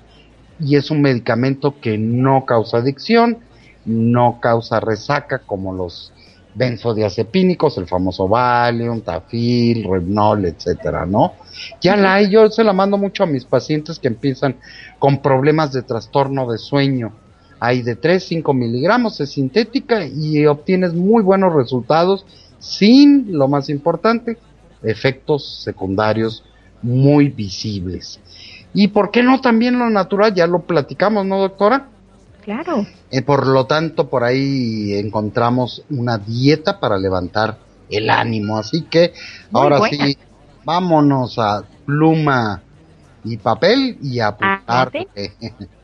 y es un medicamento que no causa adicción, no causa resaca como los benzodiazepínicos, el famoso Valium, Tafil, Rebnol, etcétera, ¿no? Ya la hay, yo se la mando mucho a mis pacientes que empiezan con problemas de trastorno de sueño, Hay de 3, 5 miligramos, es sintética y obtienes muy buenos resultados sin, lo más importante, efectos secundarios muy visibles. Y por qué no también lo natural, ya lo platicamos, ¿no, doctora? Claro. Eh, por lo tanto, por ahí encontramos una dieta para levantar el ánimo. Así que ahora sí, vámonos a pluma y papel y a apuntar.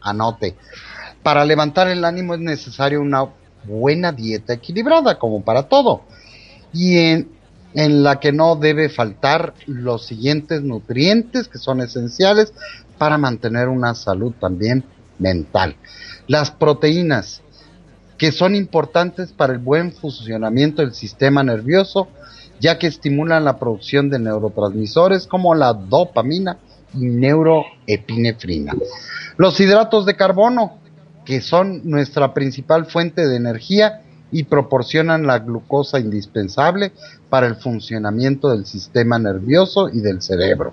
anote. Para levantar el ánimo es necesario una buena dieta equilibrada, como para todo. Y en, en la que no debe faltar los siguientes nutrientes que son esenciales para mantener una salud también mental. Las proteínas, que son importantes para el buen funcionamiento del sistema nervioso, ya que estimulan la producción de neurotransmisores como la dopamina y neuroepinefrina. Los hidratos de carbono, que son nuestra principal fuente de energía y proporcionan la glucosa indispensable para el funcionamiento del sistema nervioso y del cerebro.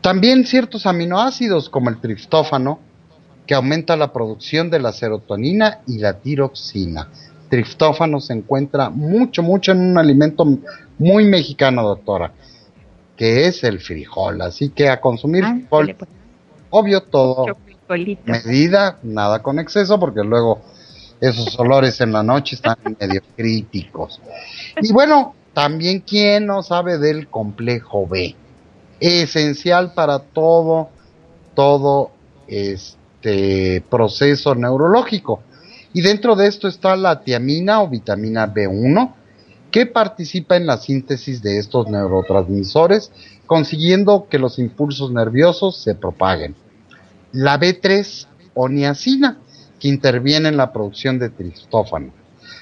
También ciertos aminoácidos como el triptófano, que aumenta la producción de la serotonina y la tiroxina. Triptófano se encuentra mucho, mucho en un alimento muy mexicano, doctora, que es el frijol. Así que a consumir ah, frijol, pues. obvio todo, medida, nada con exceso, porque luego esos olores en la noche están medio críticos. Y bueno, también quién no sabe del complejo B, esencial para todo, todo este proceso neurológico. Y dentro de esto está la tiamina o vitamina B1, que participa en la síntesis de estos neurotransmisores, consiguiendo que los impulsos nerviosos se propaguen. La B3 o niacina, que interviene en la producción de tristófano.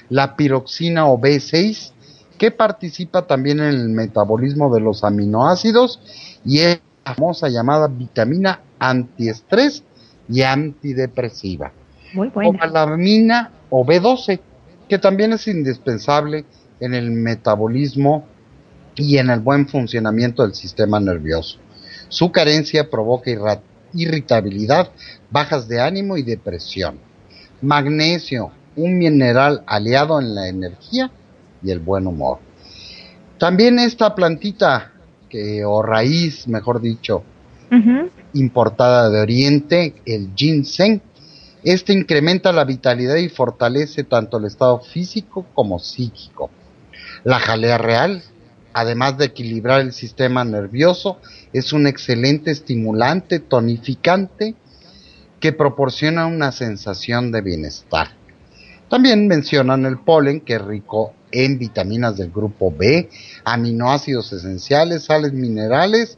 La piroxina o B6, que participa también en el metabolismo de los aminoácidos y es la famosa llamada vitamina antiestrés y antidepresiva. Muy buena. La o B12, que también es indispensable en el metabolismo y en el buen funcionamiento del sistema nervioso. Su carencia provoca irritabilidad, bajas de ánimo y depresión. Magnesio, un mineral aliado en la energía y el buen humor. También esta plantita, que, o raíz, mejor dicho, importada de Oriente, el ginseng, este incrementa la vitalidad y fortalece tanto el estado físico como psíquico. La jalea real, además de equilibrar el sistema nervioso, es un excelente estimulante tonificante que proporciona una sensación de bienestar. También mencionan el polen, que es rico en vitaminas del grupo B, aminoácidos esenciales, sales minerales,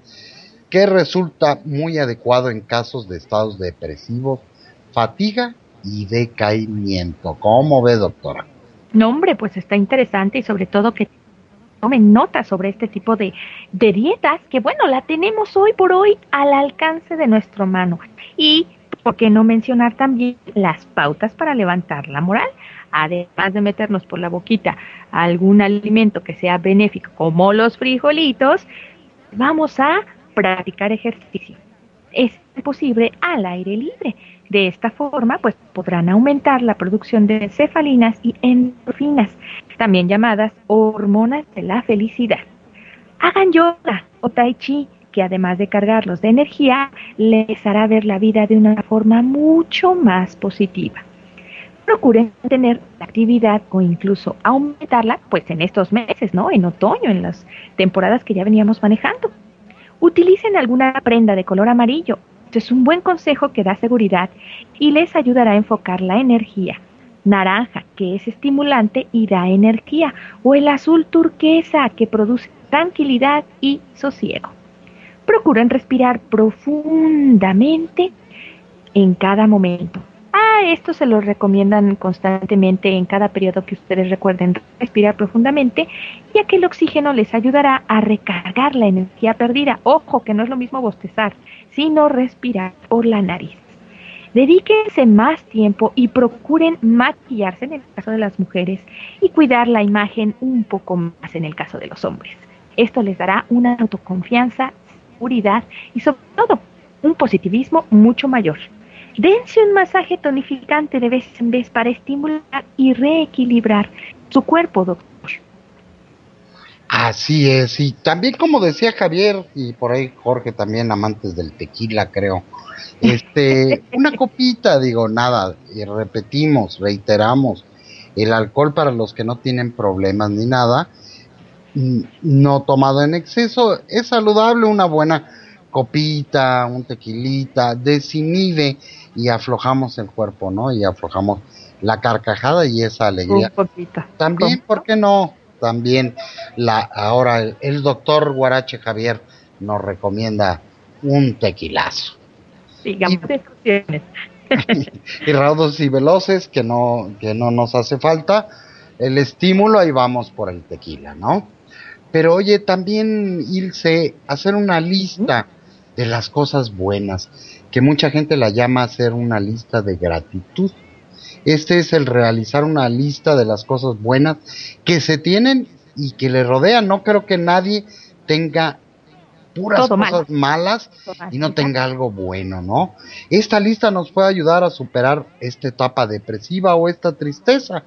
que resulta muy adecuado en casos de estados depresivos, fatiga y decaimiento. ¿Cómo ve, doctora? No, hombre, pues está interesante y sobre todo que tomen nota sobre este tipo de, dietas que, bueno, la tenemos hoy por hoy al alcance de nuestra mano. Y, ¿por qué no mencionar también las pautas para levantar la moral? además de meternos por la boquita algún alimento que sea benéfico, como los frijolitos, vamos a practicar ejercicio. Es posible al aire libre. De esta forma, pues podrán aumentar la producción de cefalinas y endorfinas, también llamadas hormonas de la felicidad. Hagan yoga o tai chi, que además de cargarlos de energía, les hará ver la vida de una forma mucho más positiva procuren tener actividad o incluso aumentarla, pues en estos meses, ¿no? En otoño, en las temporadas que ya veníamos manejando. Utilicen alguna prenda de color amarillo. Es un buen consejo que da seguridad y les ayudará a enfocar la energía. Naranja, que es estimulante y da energía, o el azul turquesa, que produce tranquilidad y sosiego. Procuren respirar profundamente en cada momento Ah, esto se lo recomiendan constantemente en cada periodo que ustedes recuerden respirar profundamente, ya que el oxígeno les ayudará a recargar la energía perdida. Ojo, que no es lo mismo bostezar, sino respirar por la nariz. Dedíquense más tiempo y procuren maquillarse en el caso de las mujeres y cuidar la imagen un poco más en el caso de los hombres. Esto les dará una autoconfianza, seguridad y sobre todo un positivismo mucho mayor. Dense un masaje tonificante de vez en vez para estimular y reequilibrar su cuerpo, doctor. Así es, y también como decía Javier, y por ahí Jorge también, amantes del tequila, creo. Este, una copita, digo, nada, y repetimos, reiteramos, el alcohol para los que no tienen problemas ni nada, no tomado en exceso, es saludable una buena copita, un tequilita, desinhibe y aflojamos el cuerpo, ¿no? Y aflojamos la carcajada y esa alegría. También, ¿por qué no? También la ahora el, doctor Guarache Javier nos recomienda un tequilazo. Digamos y, y raudos y veloces que no que no nos hace falta el estímulo ahí vamos por el tequila, ¿no? Pero oye, también Ilse, hacer una lista de las cosas buenas, que mucha gente la llama hacer una lista de gratitud. Este es el realizar una lista de las cosas buenas que se tienen y que le rodean. No creo que nadie tenga puras cosas malas y no tenga algo bueno, ¿no? Esta lista nos puede ayudar a superar esta etapa depresiva o esta tristeza.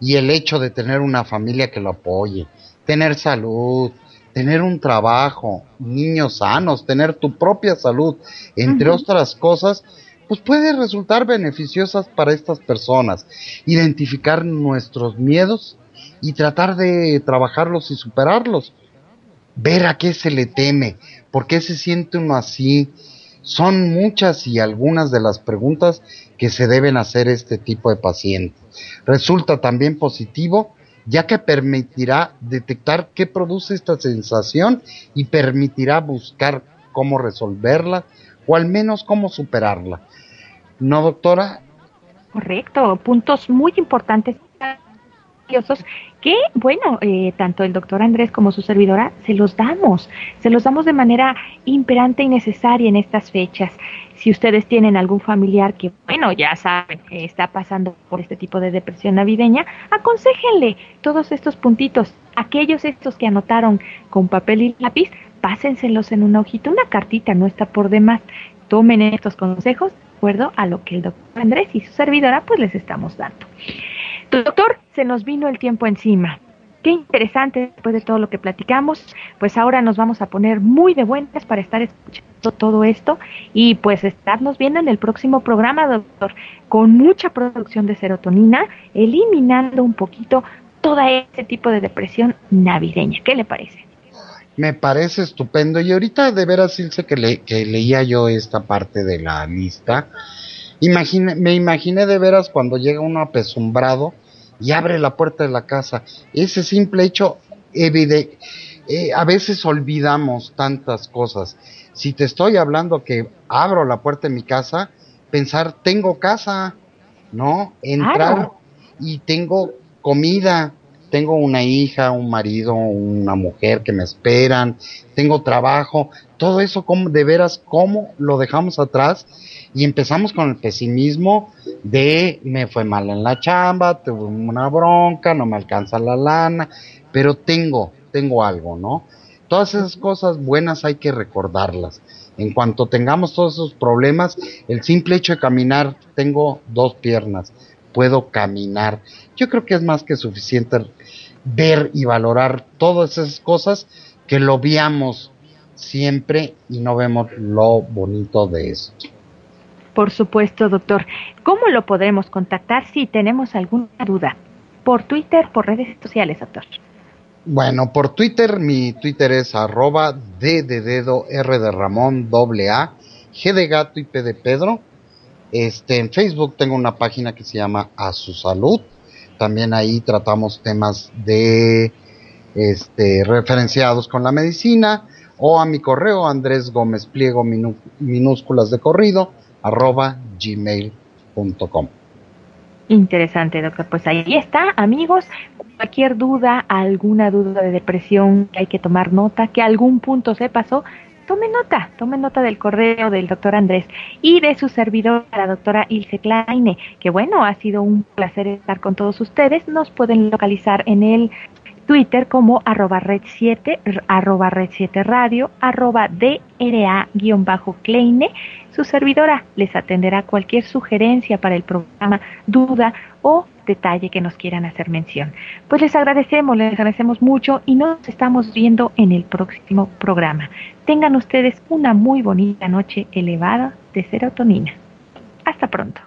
Y el hecho de tener una familia que lo apoye, tener salud, tener un trabajo, niños sanos, tener tu propia salud, entre otras cosas, pues puede resultar beneficiosas para estas personas. Identificar nuestros miedos y tratar de trabajarlos y superarlos. Ver a qué se le teme, por qué se siente uno así. Son muchas y algunas de las preguntas que se deben hacer este tipo de pacientes. Resulta también positivo ya que permitirá detectar qué produce esta sensación y permitirá buscar cómo resolverla o al menos cómo superarla. ¿No, doctora? Correcto, puntos muy importantes que, bueno, eh, tanto el doctor Andrés como su servidora se los damos, se los damos de manera imperante y necesaria en estas fechas. Si ustedes tienen algún familiar que, bueno, ya saben, está pasando por este tipo de depresión navideña, aconsejenle todos estos puntitos, aquellos estos que anotaron con papel y lápiz, pásenselos en una hojita, una cartita, no está por demás. Tomen estos consejos de acuerdo a lo que el doctor Andrés y su servidora pues les estamos dando. Doctor, se nos vino el tiempo encima. Qué interesante después de todo lo que platicamos. Pues ahora nos vamos a poner muy de buenas para estar escuchando todo esto y pues estarnos viendo en el próximo programa, doctor, con mucha producción de serotonina, eliminando un poquito todo ese tipo de depresión navideña. ¿Qué le parece? Me parece estupendo. Y ahorita de veras, Ilse, que, le, que leía yo esta parte de la lista, me imaginé de veras cuando llega uno apesumbrado y abre la puerta de la casa. Ese simple hecho, evidente, eh, a veces olvidamos tantas cosas. Si te estoy hablando que abro la puerta de mi casa, pensar, tengo casa, ¿no? Entrar y tengo comida, tengo una hija, un marido, una mujer que me esperan, tengo trabajo, todo eso, como, de veras, ¿cómo lo dejamos atrás? Y empezamos con el pesimismo de me fue mal en la chamba, tuve una bronca, no me alcanza la lana, pero tengo, tengo algo, ¿no? Todas esas cosas buenas hay que recordarlas. En cuanto tengamos todos esos problemas, el simple hecho de caminar, tengo dos piernas, puedo caminar. Yo creo que es más que suficiente ver y valorar todas esas cosas que lo veamos siempre y no vemos lo bonito de esto. Por supuesto, doctor. ¿Cómo lo podremos contactar si tenemos alguna duda? ¿Por Twitter, por redes sociales, doctor? Bueno, por Twitter, mi Twitter es arroba D de dedo, R de Ramón, doble A, G de gato y P de Pedro. Este, en Facebook tengo una página que se llama A su salud. También ahí tratamos temas de este, referenciados con la medicina o a mi correo Andrés Gómez Pliego minúsculas de corrido arroba gmail.com. Interesante, doctor. Pues ahí está, amigos. Cualquier duda, alguna duda de depresión, que hay que tomar nota, que algún punto se pasó, tome nota, tome nota del correo del doctor Andrés y de su servidor, la doctora Ilse Kleine, que bueno, ha sido un placer estar con todos ustedes. Nos pueden localizar en el Twitter como arroba red 7, arroba red 7 radio, arroba DRA-Kleine. Su servidora les atenderá cualquier sugerencia para el programa, duda o detalle que nos quieran hacer mención. Pues les agradecemos, les agradecemos mucho y nos estamos viendo en el próximo programa. Tengan ustedes una muy bonita noche elevada de serotonina. Hasta pronto.